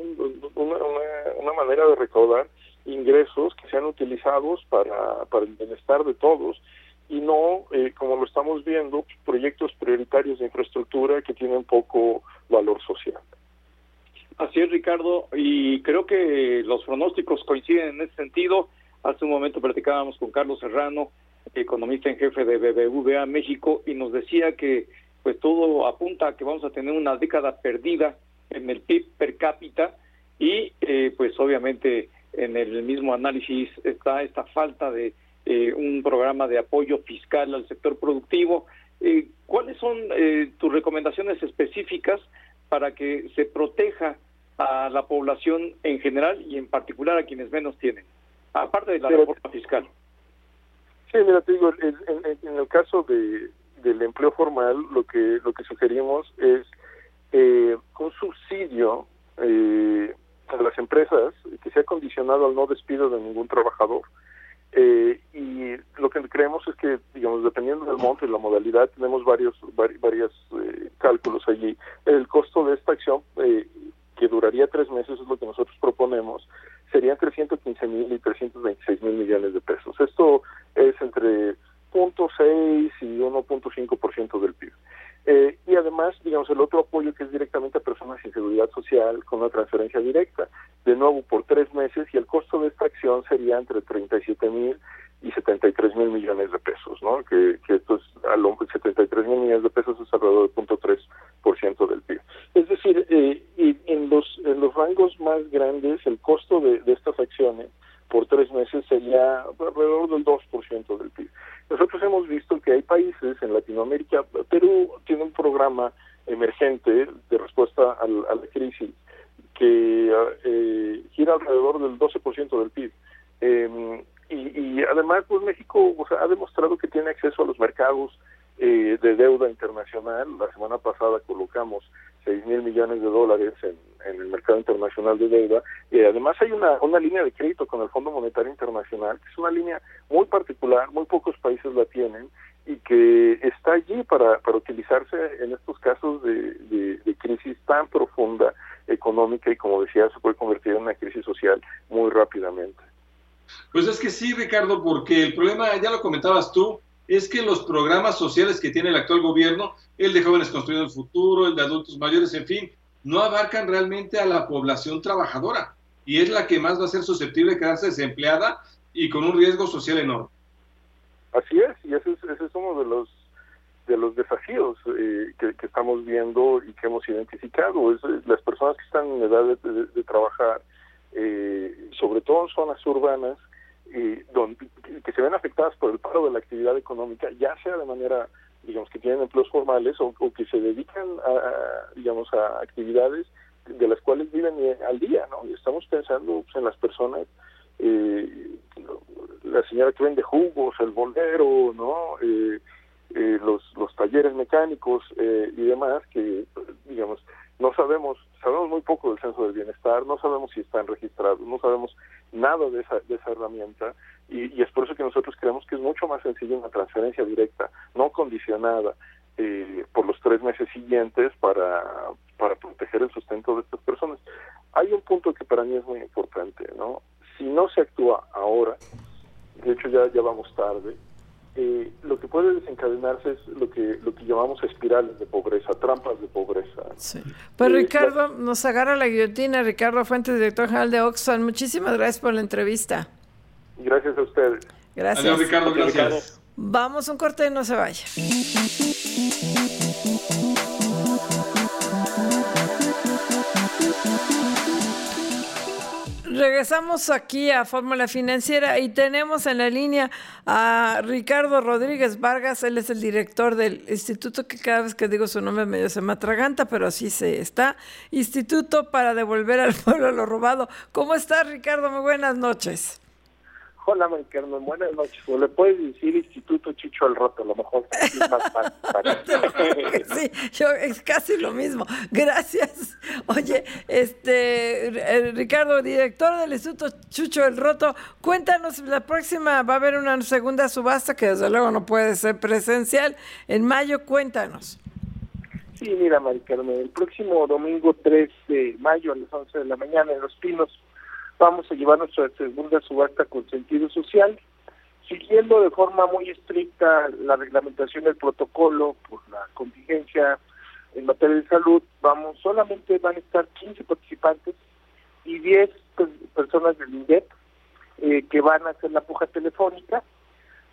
una, una, manera de recaudar ingresos que sean utilizados para, para el bienestar de todos y no, eh, como lo estamos viendo, proyectos prioritarios de infraestructura que tienen poco valor social. Así es, Ricardo, y creo que los pronósticos coinciden en ese sentido Hace un momento platicábamos con Carlos Serrano, economista en jefe de BBVA México, y nos decía que pues todo apunta a que vamos a tener una década perdida en el PIB per cápita y eh, pues obviamente en el mismo análisis está esta falta de eh, un programa de apoyo fiscal al sector productivo. Eh, ¿Cuáles son tus recomendaciones específicas para que se proteja a la población en general y en particular a quienes menos tienen, aparte de la reforma fiscal? Sí, mira, te digo, en, el caso de, del empleo formal, lo que lo que sugerimos es eh, un subsidio eh, a las empresas que sea condicionado al no despido de ningún trabajador. Eh, y lo que creemos es que, digamos, dependiendo del monto y la modalidad, tenemos varios varios eh, cálculos allí. El costo de esta acción, eh, que duraría tres meses, es lo que nosotros proponemos, sería entre 115 mil y 326 mil millones de pesos. Esto es entre 0.6 y 1.5% del PIB. Eh, y además, digamos, el otro apoyo que es directamente a personas sin seguridad social con una transferencia directa, de nuevo por tres meses, y el costo de esta acción sería entre 37 mil y 73 mil millones de pesos, ¿no? Que, que esto es, al 73 mil millones de pesos es alrededor del 0.3% del PIB. Es decir, eh, y en, los, en los rangos más grandes, el costo de, de estas acciones por tres meses sería alrededor del 2% del PIB. Nosotros hemos visto que hay países en Latinoamérica, Perú tiene un programa emergente de respuesta a la crisis que eh, gira alrededor del 12% del PIB. Em, y, además, pues México ha demostrado que tiene acceso a los mercados eh, de deuda internacional. La semana pasada colocamos 6 mil millones de dólares en, el mercado internacional de deuda. Y además hay una, una línea de crédito con el Fondo Monetario Internacional, que es una línea muy particular, muy pocos países la tienen, y que está allí para, para utilizarse en estos casos de, de, crisis tan profunda económica y como decía, se puede convertir en una crisis social muy rápidamente. Pues es que sí, Ricardo, porque el problema, ya lo comentabas tú, es que los programas sociales que tiene el actual gobierno, el de jóvenes construyendo el futuro, el de adultos mayores, en fin, no abarcan realmente a la población trabajadora y es la que más va a ser susceptible de quedarse desempleada y con un riesgo social enorme. Así es, y ese es, uno de los de los desafíos eh, que, estamos viendo y que hemos identificado. Es, las personas que están en edad de, trabajar, eh, sobre todo en zonas urbanas, donde, que se ven afectadas por el paro de la actividad económica, ya sea de manera, digamos, que tienen empleos formales o, que se dedican a, digamos, a actividades de las cuales viven eh, al día, ¿no? Y estamos pensando pues, en las personas, eh, la señora que vende jugos, el bolero, ¿no? Eh, eh los, los talleres mecánicos eh, y demás que, digamos, no sabemos, sabemos muy poco del censo del bienestar, no sabemos si están registrados, no sabemos nada de esa, de esa herramienta y, es por eso que nosotros creemos que es mucho más sencillo una transferencia directa, no condicionada eh, por los tres meses siguientes para, para proteger el sustento de estas personas. Hay un punto que para mí es muy importante, ¿no? Si no se actúa ahora, de hecho ya, ya vamos tarde, eh, lo que puede desencadenarse es lo que lo que llamamos espirales de pobreza, trampas de pobreza. Sí. Pues Ricardo, nos agarra la guillotina, Ricardo Fuentes, director general de Oxfam. Muchísimas gracias por la entrevista. Gracias a ustedes. Gracias. Adiós, Ricardo, gracias. Vamos un corte y no se vaya. Regresamos aquí a Fórmula Financiera y tenemos en la línea a Ricardo Rodríguez Vargas, él es el director del instituto que cada vez que digo su nombre medio se me atraganta, pero así se está, Instituto para devolver al pueblo lo robado. ¿Cómo estás Ricardo? Muy buenas noches. Hola, Carmen, buenas noches. O le puedes decir Instituto Chicho al Roto, a lo mejor es más sí, yo, es casi lo mismo. Gracias. Oye, este eh, Ricardo, director del Instituto Chucho el Roto, cuéntanos, la próxima va a haber una segunda subasta que desde luego no puede ser presencial. En mayo, cuéntanos. Sí, mira, Mari Carmen, el próximo domingo 3 de mayo a las 11 de la mañana en Los Pinos vamos a llevar nuestra segunda subasta con sentido social, siguiendo de forma muy estricta la reglamentación del protocolo por la contingencia en materia de salud. Vamos, solamente van a estar 15 participantes y 10 pues, personas del INDEP. eh, que van a hacer la puja telefónica.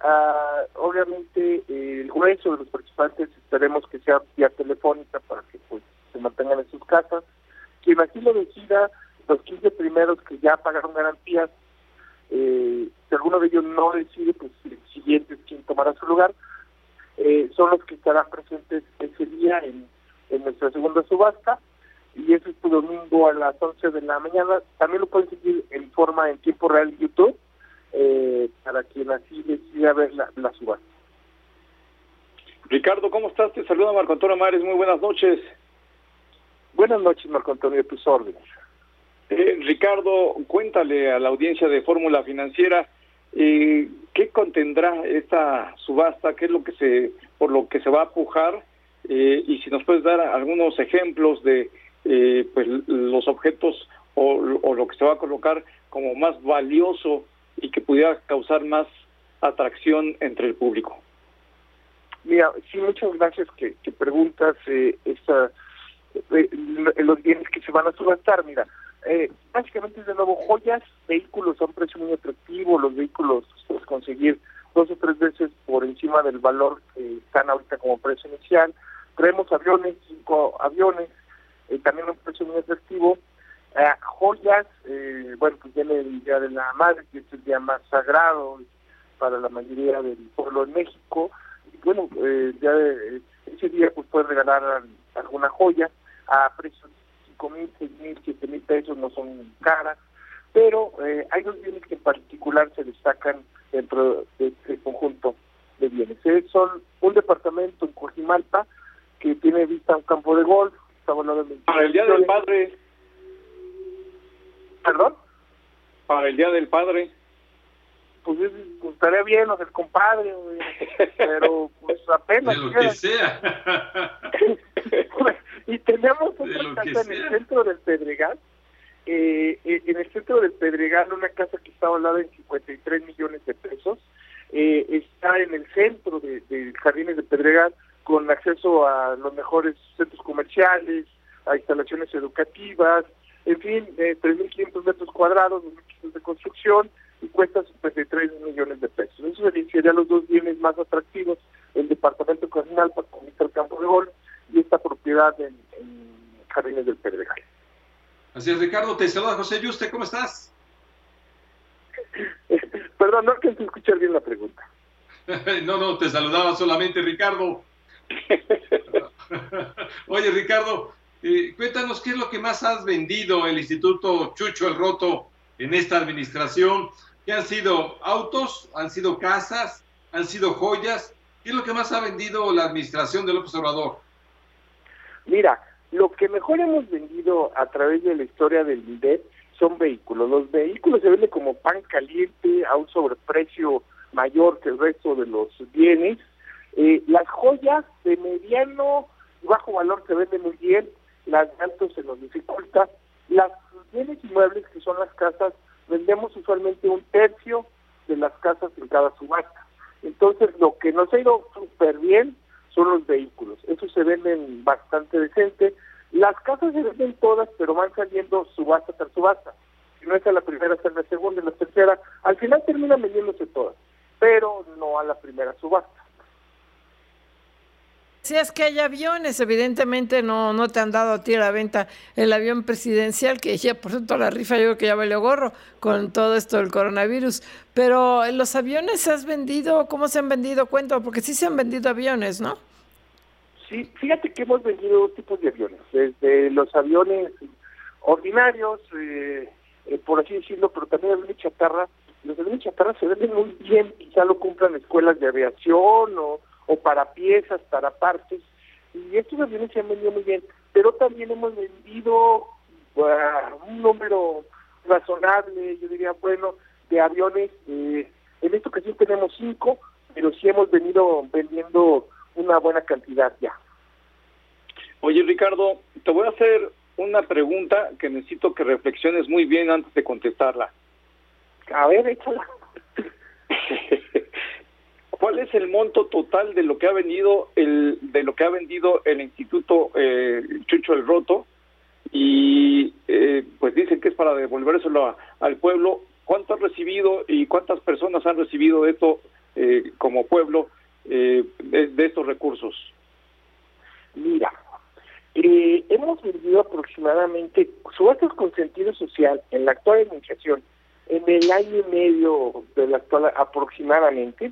Ah, obviamente el grueso de los participantes esperemos que sea vía telefónica para que pues se mantengan en sus casas. Quien así lo decida, los 15 primeros que ya pagaron garantías, eh, si alguno de ellos no decide, pues el siguiente es quien tomará su lugar, eh, son los que estarán presentes ese día en, en nuestra segunda subasta y eso es tu domingo a las 11 de la mañana. También lo pueden seguir en forma en tiempo real en YouTube eh, para quien así decida ver la, la subasta. Ricardo, ¿cómo estás? Te saluda Marco Antonio Mares, muy buenas noches. Buenas noches, Marco Antonio, tus órdenes. Eh, Ricardo, cuéntale a la audiencia de Fórmula Financiera eh, qué contendrá esta subasta, qué es lo que se, por lo que se va a pujar eh, y si nos puedes dar algunos ejemplos de eh, pues los objetos o, lo que se va a colocar como más valioso y que pudiera causar más atracción entre el público. Mira, sí, muchas gracias que, que preguntas eh, esta, eh, los bienes que se van a subastar. Mira, eh, básicamente de nuevo joyas, vehículos a un precio muy atractivo, los vehículos puedes conseguir dos o tres veces por encima del valor que están ahorita como precio inicial. Traemos aviones, cinco aviones, eh, también a un precio muy atractivo. Eh, joyas, eh, bueno, pues viene el Día de la Madre, que es el día más sagrado para la mayoría del pueblo en México. Y bueno, eh, ya ese día pues puedes regalar al- alguna joya a precios cinco mil, seis mil, siete mil pesos, no son caras, pero eh, hay dos bienes que en particular se destacan dentro de este conjunto de bienes. Eh, son un departamento en Cojimalpa que tiene vista a un campo de golf, está valorado en Para el Día del Padre, ¿Perdón? para el Día del Padre. Pues, es- pues, estaría bien, o sea, el compadre, güey, pero pues apenas. De lo que sea. y tenemos otra casa en el centro del Pedregal, eh, eh, en el centro del Pedregal, una casa que está valorada en 53 millones de pesos, eh, está en el centro de, de Jardines de Pedregal, con acceso a los mejores centros comerciales, a instalaciones educativas, en fin, eh, 3.500 metros cuadrados, 2.500 de construcción, y cuesta 53 millones de pesos. Eso serían los dos bienes más atractivos, el departamento Coajimalpa con vista al campo de golf y esta propiedad en, en Jardines del Pedregal. Así es, Ricardo, te saluda José Yuste, ¿cómo estás? Perdón, no alcancé a escuchar bien la pregunta. no, no, te saludaba solamente Ricardo. Oye, Ricardo, eh, cuéntanos qué es lo que más has vendido el Instituto Chucho el Roto en esta administración. ¿Qué han sido autos? ¿Han sido casas? ¿Han sido joyas? ¿Qué es lo que más ha vendido la administración del Observador? Mira, lo que mejor hemos vendido a través de la historia del INDEP son vehículos. Los vehículos se venden como pan caliente a un sobreprecio mayor que el resto de los bienes. Eh, las joyas de mediano y bajo valor se venden muy bien, las de alto se nos dificulta. Las bienes inmuebles, que son las casas, vendemos usualmente un tercio de las casas en cada subasta. Entonces, lo que nos ha ido súper bien son los vehículos. Esos se venden bastante decente. Las casas se venden todas, pero van saliendo subasta tras subasta. Si no es a la primera, es a la segunda, y la tercera. Al final terminan vendiéndose todas, pero no a la primera subasta. Si es que hay aviones, evidentemente no, no te han dado a ti a la venta el avión presidencial, que ya por cierto la rifa yo creo que ya valió gorro con todo esto del coronavirus. Pero los aviones has vendido, ¿cómo se han vendido? Cuento, porque sí se han vendido aviones, ¿no? Sí, fíjate que hemos vendido dos tipos de aviones, desde los aviones ordinarios, eh, eh, por así decirlo, pero también aviones chatarra. Los aviones chatarra se venden muy bien, quizá lo cumplan escuelas de aviación o, o para piezas, para partes, y estos aviones se han vendido muy bien, pero también hemos vendido ah, un número razonable, yo diría, bueno, de aviones. eh, en esta ocasión tenemos cinco, pero sí hemos venido vendiendo una buena cantidad ya. Oye, Ricardo, te voy a hacer una pregunta que necesito que reflexiones muy bien antes de contestarla. A ver, échala. ¿Cuál es el monto total de lo que ha vendido el de lo que ha vendido el Instituto eh, Chucho el Roto? Y eh, pues dicen que es para devolvérselo a- al pueblo. ¿Cuánto han recibido y cuántas personas han recibido esto eh, como pueblo eh, de, estos recursos? Mira, eh, hemos vendido aproximadamente subastas con sentido social en la actual administración, en el año y medio de la actual aproximadamente,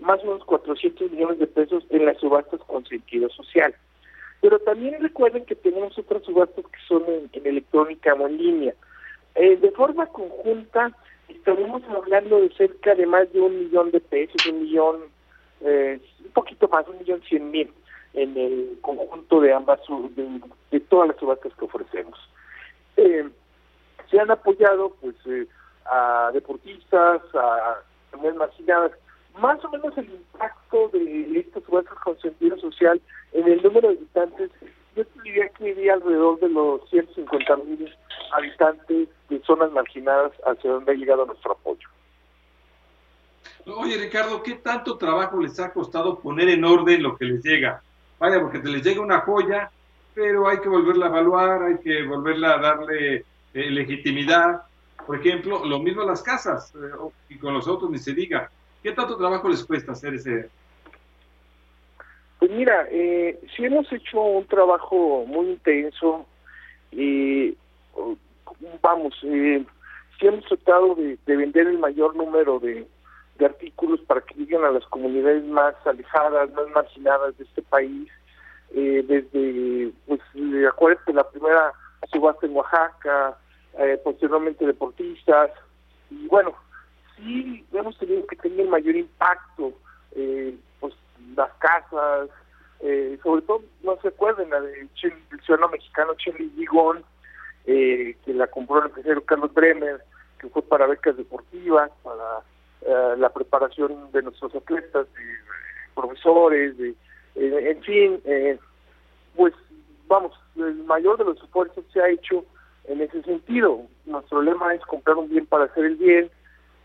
más o menos 400 millones de pesos en las subastas con sentido social. Pero también recuerden que tenemos otras subastas que son en, electrónica o en línea. Eh, de forma conjunta, estaremos hablando de cerca de más de un millón de pesos, un millón, eh, un poquito más, un millón cien mil en el conjunto de ambas, de, todas las subastas que ofrecemos. Eh, se han apoyado pues a deportistas, a también marginadas, más o menos el impacto de estas subastas con sentido social en el número de habitantes, yo diría que iría alrededor de los 150 mil habitantes de zonas marginadas hacia donde ha llegado nuestro apoyo. Oye, Ricardo, ¿qué tanto trabajo les ha costado poner en orden lo que les llega? Vaya, porque te les llega una joya, pero hay que volverla a evaluar, hay que volverla a darle eh, legitimidad. Por ejemplo, lo mismo a las casas, eh, y con los otros ni se diga. ¿Qué tanto trabajo les cuesta hacer ese, pues mira, eh, sí hemos hecho un trabajo muy intenso y vamos, eh, sí hemos tratado de, vender el mayor número de, artículos para que lleguen a las comunidades más alejadas, más marginadas de este país. Eh, desde, pues, acuérdate, la primera subasta en Oaxaca, eh, posteriormente deportistas, y bueno, sí hemos tenido que tener mayor impacto eh, las casas, eh, sobre todo, no se acuerden, la de el ciudadano mexicano Chile Gigón, eh, que la compró el empresario Carlos Bremer, que fue para becas deportivas, para eh, la preparación de nuestros atletas, de, profesores, de, en fin, pues vamos, el mayor de los esfuerzos se ha hecho en ese sentido. Nuestro lema es comprar un bien para hacer el bien,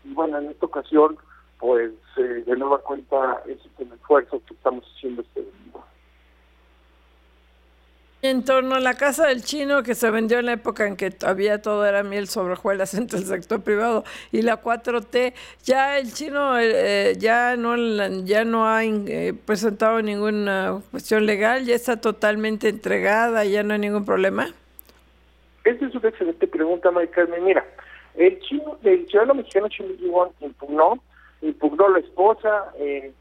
y bueno, en esta ocasión pues eh, de nueva cuenta ese es el esfuerzo que estamos haciendo este domingo. En torno a la casa del chino que se vendió en la época en que todavía todo era miel sobre hojuelas entre el sector privado y la 4T, ya el chino eh, ya no ya no ha eh, presentado ninguna cuestión legal, ya está totalmente entregada, ya no hay ningún problema. Esa es una excelente pregunta, María Carmen. Mira, el chino, el ciudadano mexicano Chino Yuan impugnó impugnó la esposa, eh,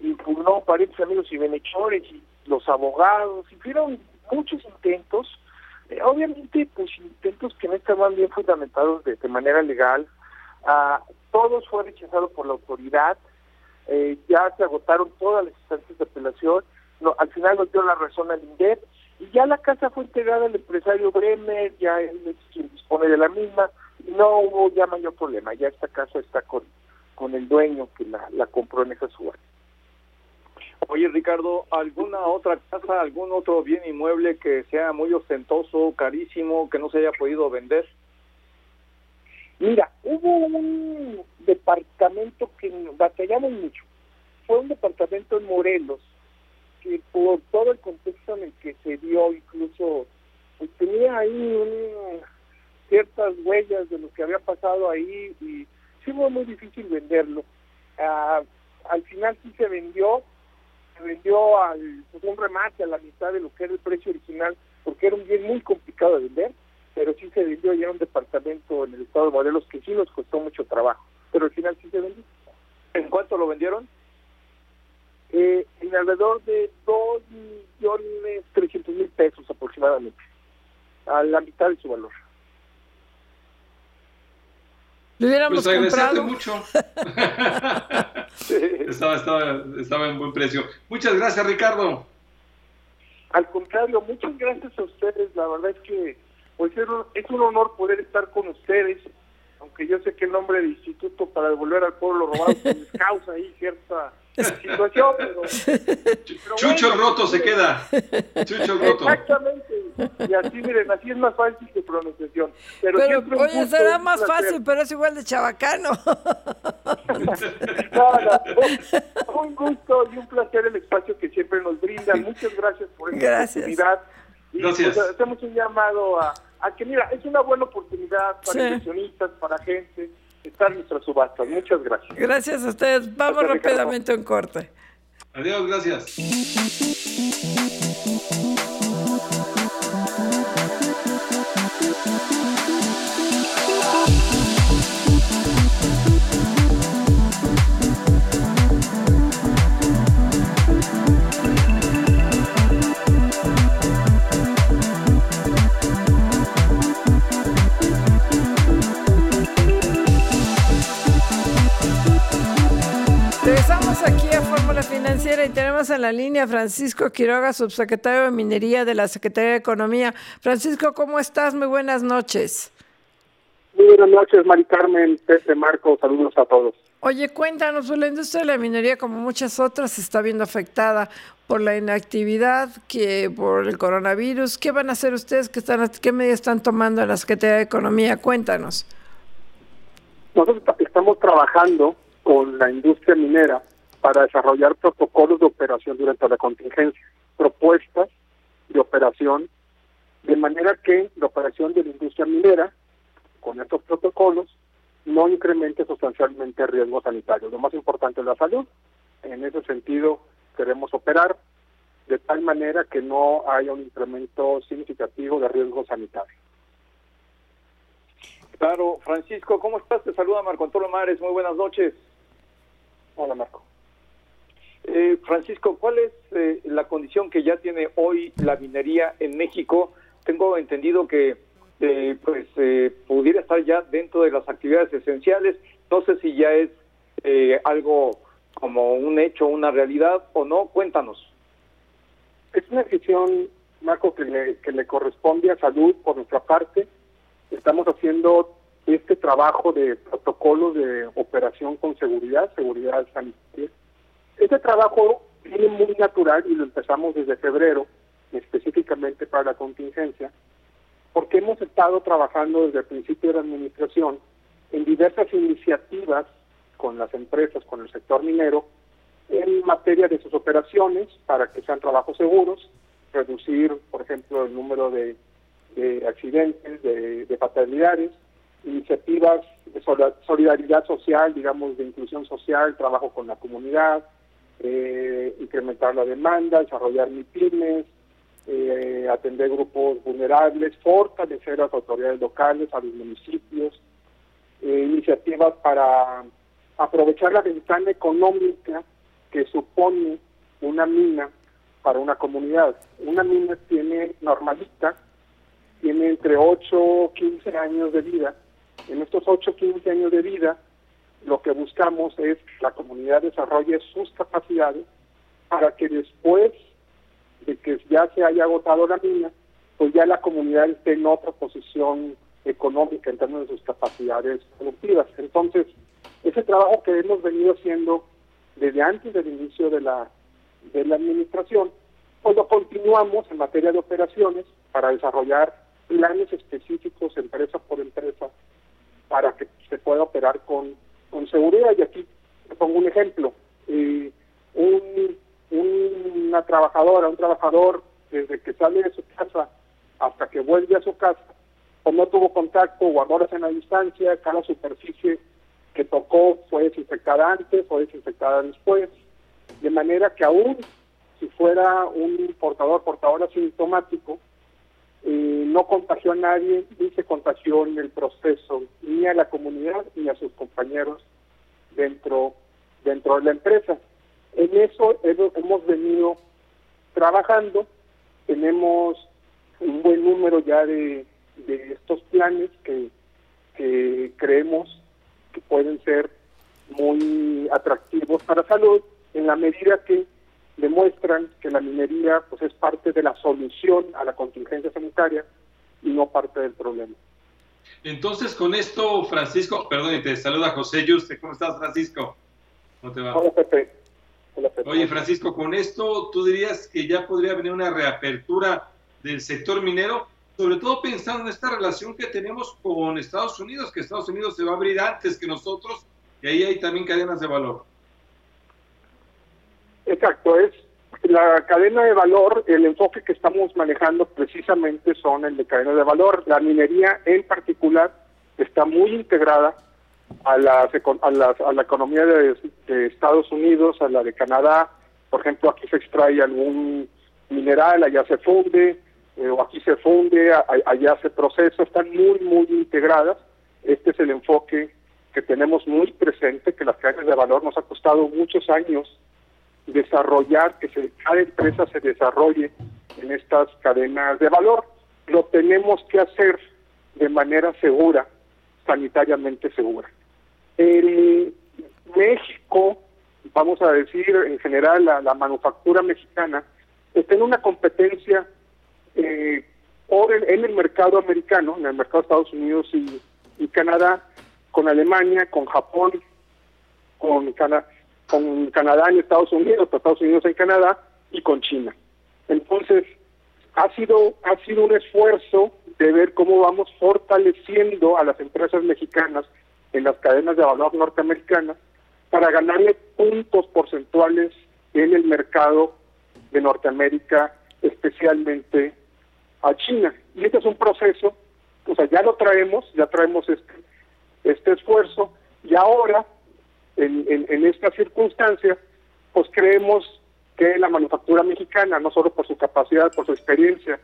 impugnó parientes, amigos y benechores y los abogados, hicieron muchos intentos, eh, obviamente pues intentos que no estaban bien fundamentados de, manera legal, ah, todos fueron rechazados por la autoridad, eh, ya se agotaron todas las instancias de apelación, no, al final nos dio la razón al INDEP y ya la casa fue entregada al empresario Bremer, ya él dispone de la misma, no hubo ya mayor problema, ya esta casa está con con el dueño que la, la compró en esa subasta. Oye, Ricardo, ¿alguna otra casa, algún otro bien inmueble que sea muy ostentoso, carísimo, que no se haya podido vender? Mira, hubo un departamento que batallamos mucho. Fue un departamento en Morelos, que por todo el contexto en el que se dio, incluso pues, tenía ahí ciertas huellas de lo que había pasado ahí y sí fue muy difícil venderlo. Ah, al final sí se vendió, se vendió al pues, un remate a la mitad de lo que era el precio original, porque era un bien muy complicado de vender, pero sí se vendió ya un departamento en el estado de Morelos que sí nos costó mucho trabajo, pero al final sí se vendió. ¿En cuánto lo vendieron? Eh, en alrededor de 2 millones 300 mil pesos aproximadamente, a la mitad de su valor. Lo hubiéramos pues comprado. mucho. estaba, estaba, estaba en buen precio. Muchas gracias, Ricardo. Al contrario, muchas gracias a ustedes. La verdad es que pues es un honor poder estar con ustedes, aunque yo sé que el nombre del Instituto para devolver al pueblo robado pues, causa ahí cierta situación, pero, Chucho roto se queda. Chucho roto. Exactamente. Y así, miren, así es más fácil que pronunciación. Pero, oye, será más fácil, pero es igual de chabacano. un gusto y un placer el espacio que siempre nos brinda. Muchas gracias por esta oportunidad. Y gracias. Pues, hacemos un llamado a, a, que, mira, es una buena oportunidad para inversionistas, para gente estar nuestras subastas. Muchas gracias. Gracias a ustedes. Vamos rápidamente a un corte. Adiós, gracias. Tenemos en la línea Francisco Quiroga, subsecretario de Minería de la Secretaría de Economía. Francisco, ¿cómo estás? Muy buenas noches. Muy buenas noches, Mari Carmen, Pepe, Marco, saludos a todos. Oye, cuéntanos, pues, la industria de la minería, como muchas otras, se está viendo afectada por la inactividad, que por el coronavirus. ¿Qué van a hacer ustedes? ¿Qué, están, qué medidas están tomando en la Secretaría de Economía? Cuéntanos. Nosotros estamos trabajando con la industria minera para desarrollar protocolos de operación durante la contingencia, propuestas de operación, de manera que la operación de la industria minera, con estos protocolos, no incremente sustancialmente riesgos sanitarios. Lo más importante es la salud. En ese sentido, queremos operar de tal manera que no haya un incremento significativo de riesgos sanitarios. Claro, Francisco, ¿cómo estás? Te saluda Marco Antonio Mares, muy buenas noches. Hola, Marco. Eh, Francisco, ¿cuál es eh, la condición que ya tiene hoy la minería en México? Tengo entendido que eh, pues eh, pudiera estar ya dentro de las actividades esenciales. No sé si ya es eh, algo como un hecho, una realidad o no. Cuéntanos. Es una decisión, Marco, que le, que le corresponde a salud por nuestra parte. Estamos haciendo este trabajo de protocolos de operación con seguridad, seguridad sanitaria. Este trabajo viene muy natural y lo empezamos desde febrero, específicamente para la contingencia, porque hemos estado trabajando desde el principio de la administración en diversas iniciativas con las empresas, con el sector minero, en materia de sus operaciones para que sean trabajos seguros, reducir, por ejemplo, el número de, de accidentes, de, de fatalidades, iniciativas de solidaridad social, digamos, de inclusión social, trabajo con la comunidad, eh, incrementar la demanda, desarrollar MIPIMES, eh, atender grupos vulnerables, fortalecer a las autoridades locales, a los municipios, eh, iniciativas para aprovechar la ventana económica que supone una mina para una comunidad. Una mina tiene normalita, tiene entre 8 o 15 años de vida. En estos 8 o 15 años de vida, lo que buscamos es que la comunidad desarrolle sus capacidades para que después de que ya se haya agotado la mina, pues ya la comunidad esté en otra posición económica en términos de sus capacidades productivas. Entonces, ese trabajo que hemos venido haciendo desde antes del inicio de la, de la administración, pues lo continuamos en materia de operaciones para desarrollar planes específicos empresa por empresa para que se pueda operar con, seguridad. Y aquí te pongo un ejemplo. Eh, un, una trabajadora, un trabajador, desde que sale de su casa hasta que vuelve a su casa, o no tuvo contacto, guardó en la distancia, cada superficie que tocó fue desinfectada antes, fue desinfectada después, de manera que aún si fuera un portador, portador asintomático, eh, no contagió a nadie ni se contagió en el proceso, ni a la comunidad ni a sus compañeros dentro, dentro de la empresa. En eso hemos venido trabajando, tenemos un buen número ya de, de estos planes que, que creemos que pueden ser muy atractivos para salud en la medida que demuestran que la minería pues es parte de la solución a la contingencia sanitaria y no parte del problema. Entonces, con esto, Francisco, perdón, te saluda José Yuste. ¿Cómo estás, Francisco? ¿Cómo te va? Hola, Pepe. Hola, Pepe. Oye, Francisco, con esto, ¿tú dirías que ya podría venir una reapertura del sector minero? Sobre todo pensando en esta relación que tenemos con Estados Unidos, que Estados Unidos se va a abrir antes que nosotros, y ahí hay también cadenas de valor. Exacto, es la cadena de valor, el enfoque que estamos manejando precisamente son el de cadena de valor. La minería en particular está muy integrada a, las, a, las, a la economía de, Estados Unidos, a la de Canadá. Por ejemplo, aquí se extrae algún mineral, allá se funde, eh, o aquí se funde, allá se procesa, están muy, muy integradas. Este es el enfoque que tenemos muy presente, que las cadenas de valor nos ha costado muchos años desarrollar, que se, cada empresa se desarrolle en estas cadenas de valor. Lo tenemos que hacer de manera segura, sanitariamente segura. En México, vamos a decir en general, la, manufactura mexicana está en una competencia eh, en, el mercado americano, en el mercado de Estados Unidos y, Canadá, con Alemania, con Japón, con, con Canadá en Estados Unidos, Estados Unidos en Canadá y con China. Entonces, ha sido, ha sido un esfuerzo de ver cómo vamos fortaleciendo a las empresas mexicanas en las cadenas de valor norteamericanas para ganarle puntos porcentuales en el mercado de Norteamérica, especialmente a China. Y este es un proceso, o sea, ya lo traemos, ya traemos este, este esfuerzo y ahora, en, en, esta circunstancia, pues creemos que la manufactura mexicana, no solo por su capacidad, por su experiencia,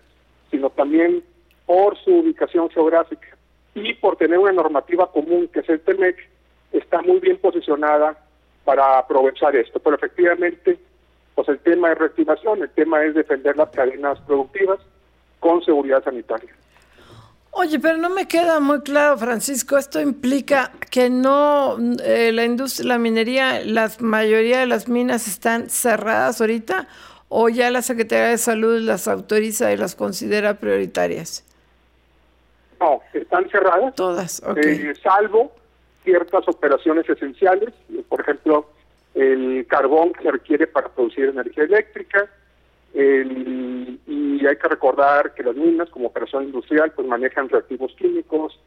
sino también por su ubicación geográfica y por tener una normativa común que es el TEMEC, está muy bien posicionada para aprovechar esto. Pero efectivamente, pues el tema es reactivación, el tema es defender las cadenas productivas con seguridad sanitaria. Oye, pero no me queda muy claro, Francisco, esto implica que no eh, la industria, la minería, la mayoría de las minas están cerradas ahorita o ya la Secretaría de Salud las autoriza y las considera prioritarias. No, están cerradas. Todas, eh, salvo ciertas operaciones esenciales, por ejemplo, el carbón que se requiere para producir energía eléctrica, y hay que recordar que las minas, como operación industrial, pues manejan reactivos químicos,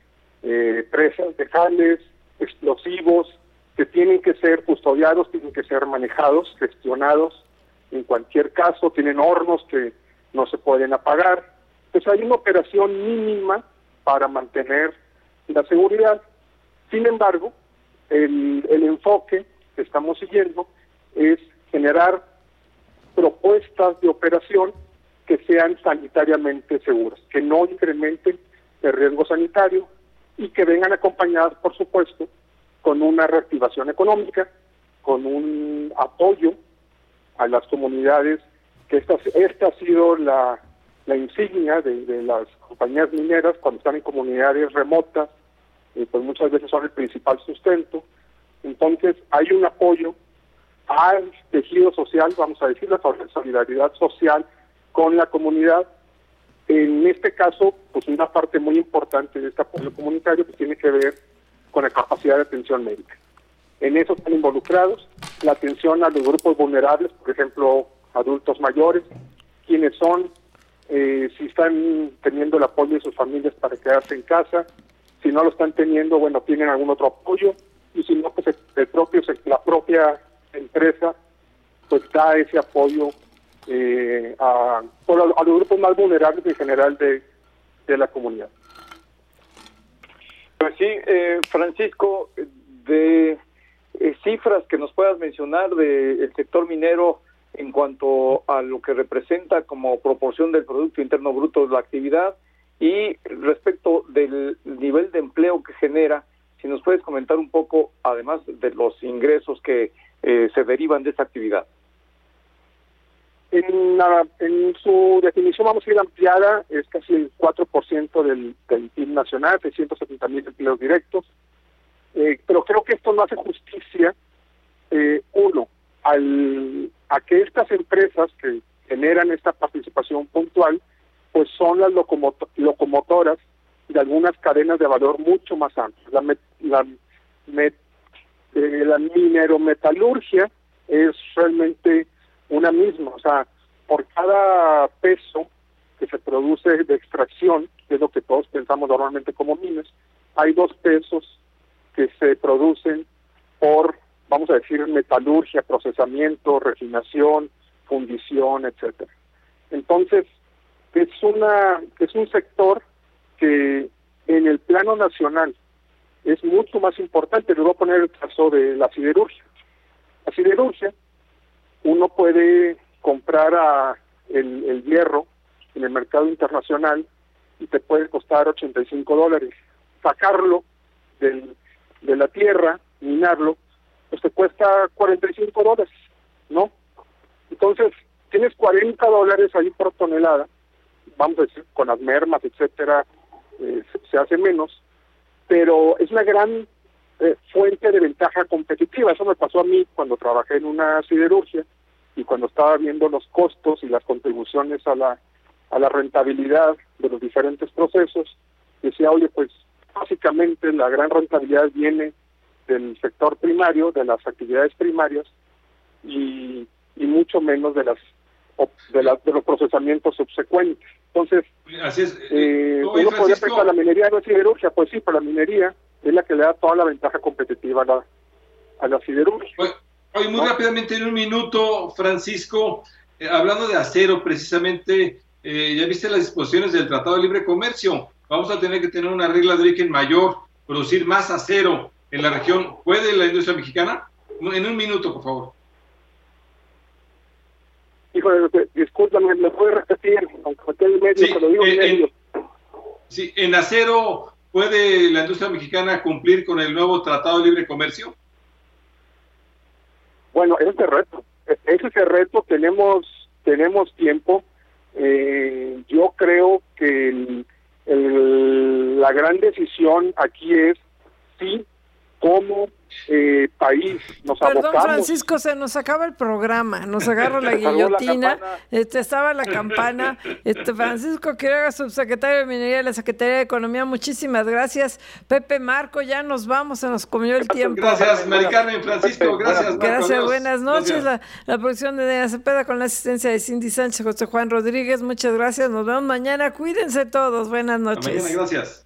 eh, presas de jales, explosivos, que tienen que ser custodiados, tienen que ser manejados, gestionados. En cualquier caso, tienen hornos que no se pueden apagar. Pues hay una operación mínima para mantener la seguridad. Sin embargo, el, el enfoque que estamos siguiendo es generar propuestas de operación que sean sanitariamente seguras, que no incrementen el riesgo sanitario y que vengan acompañadas, por supuesto, con una reactivación económica, con un apoyo a las comunidades, que esta, esta ha sido la, insignia de, las compañías mineras cuando están en comunidades remotas, pues muchas veces son el principal sustento. Entonces hay un apoyo al tejido social, vamos a decir, la solidaridad social con la comunidad. En este caso, pues una parte muy importante de este apoyo comunitario que tiene que ver con la capacidad de atención médica. En eso están involucrados la atención a los grupos vulnerables, por ejemplo, adultos mayores, quienes son, eh, si están teniendo el apoyo de sus familias para quedarse en casa, si no lo están teniendo, bueno, tienen algún otro apoyo, y si no, pues el propio, la propia empresa pues da ese apoyo eh, a, los grupos más vulnerables en general de, la comunidad. Pues sí, eh, Francisco, de eh, cifras que nos puedas mencionar del sector minero en cuanto a lo que representa como proporción del Producto Interno Bruto de la actividad y respecto del nivel de empleo que genera, si nos puedes comentar un poco, además de los ingresos que eh, se derivan de esta actividad? En, en su definición vamos a ir ampliada, es casi el 4% del, del PIB nacional, 670 mil empleos directos, eh, pero creo que esto no hace justicia, eh, uno, al, a que estas empresas que generan esta participación puntual, pues son las locomotoras de algunas cadenas de valor mucho más amplias. La, la eh, la minerometalurgia es realmente una misma, o sea, por cada peso que se produce de extracción, que es lo que todos pensamos normalmente como minas, hay dos pesos que se producen por, vamos a decir, metalurgia, procesamiento, refinación, fundición, etcétera. Entonces, es una es un sector que en el plano nacional es mucho más importante. Les voy a poner el caso de la siderurgia. La siderurgia, uno puede comprar el, el hierro en el mercado internacional y te puede costar 85 dólares. Sacarlo del, de la tierra, minarlo, pues te cuesta 45 dólares, ¿no? Entonces, tienes 40 dólares ahí por tonelada, vamos a decir, con las mermas, etcétera, eh, se, hace menos, pero es una gran eh, fuente de ventaja competitiva. Eso me pasó a mí cuando trabajé en una siderurgia y cuando estaba viendo los costos y las contribuciones a la, a la rentabilidad de los diferentes procesos, decía, oye, pues básicamente la gran rentabilidad viene del sector primario, de las actividades primarias y, y mucho menos de las de, de los procesamientos subsecuentes. Entonces, Así es. Eh, eh uno podría pensar la minería no es siderurgia, pues sí, pero la minería es la que le da toda la ventaja competitiva a la, a la siderurgia. Hoy, muy rápidamente, en un minuto, Francisco, eh, hablando de acero, precisamente, eh, ya viste las disposiciones del Tratado de Libre Comercio. Vamos a tener que tener una regla de origen mayor, producir más acero en la región. ¿Puede la industria mexicana? En un minuto, por favor. Híjole, discúlpame, ¿me puede repetir? Aunque en medio, sí, lo digo en medio. sí, en acero, ¿puede la industria mexicana cumplir con el nuevo Tratado de Libre Comercio? Bueno, ese es el reto. E-, ese es el reto. Tenemos, tenemos tiempo. Eh, yo creo que la gran decisión aquí es sí, cómo eh, país nos Perdón, Francisco, se nos acaba el programa, nos agarra la guillotina, este, estaba la campana. Este, Francisco Quiroga, subsecretario de Minería de la Secretaría de Economía, muchísimas gracias. Pepe Marco, ya nos vamos, se nos comió el tiempo. Gracias, Maricarmen, Francisco, gracias. gracias, buenas noches. La, producción de Dena Cepeda con la asistencia de Cindy Sánchez, José Juan Rodríguez, muchas gracias. Nos vemos mañana, cuídense todos, buenas noches. Mañana, gracias.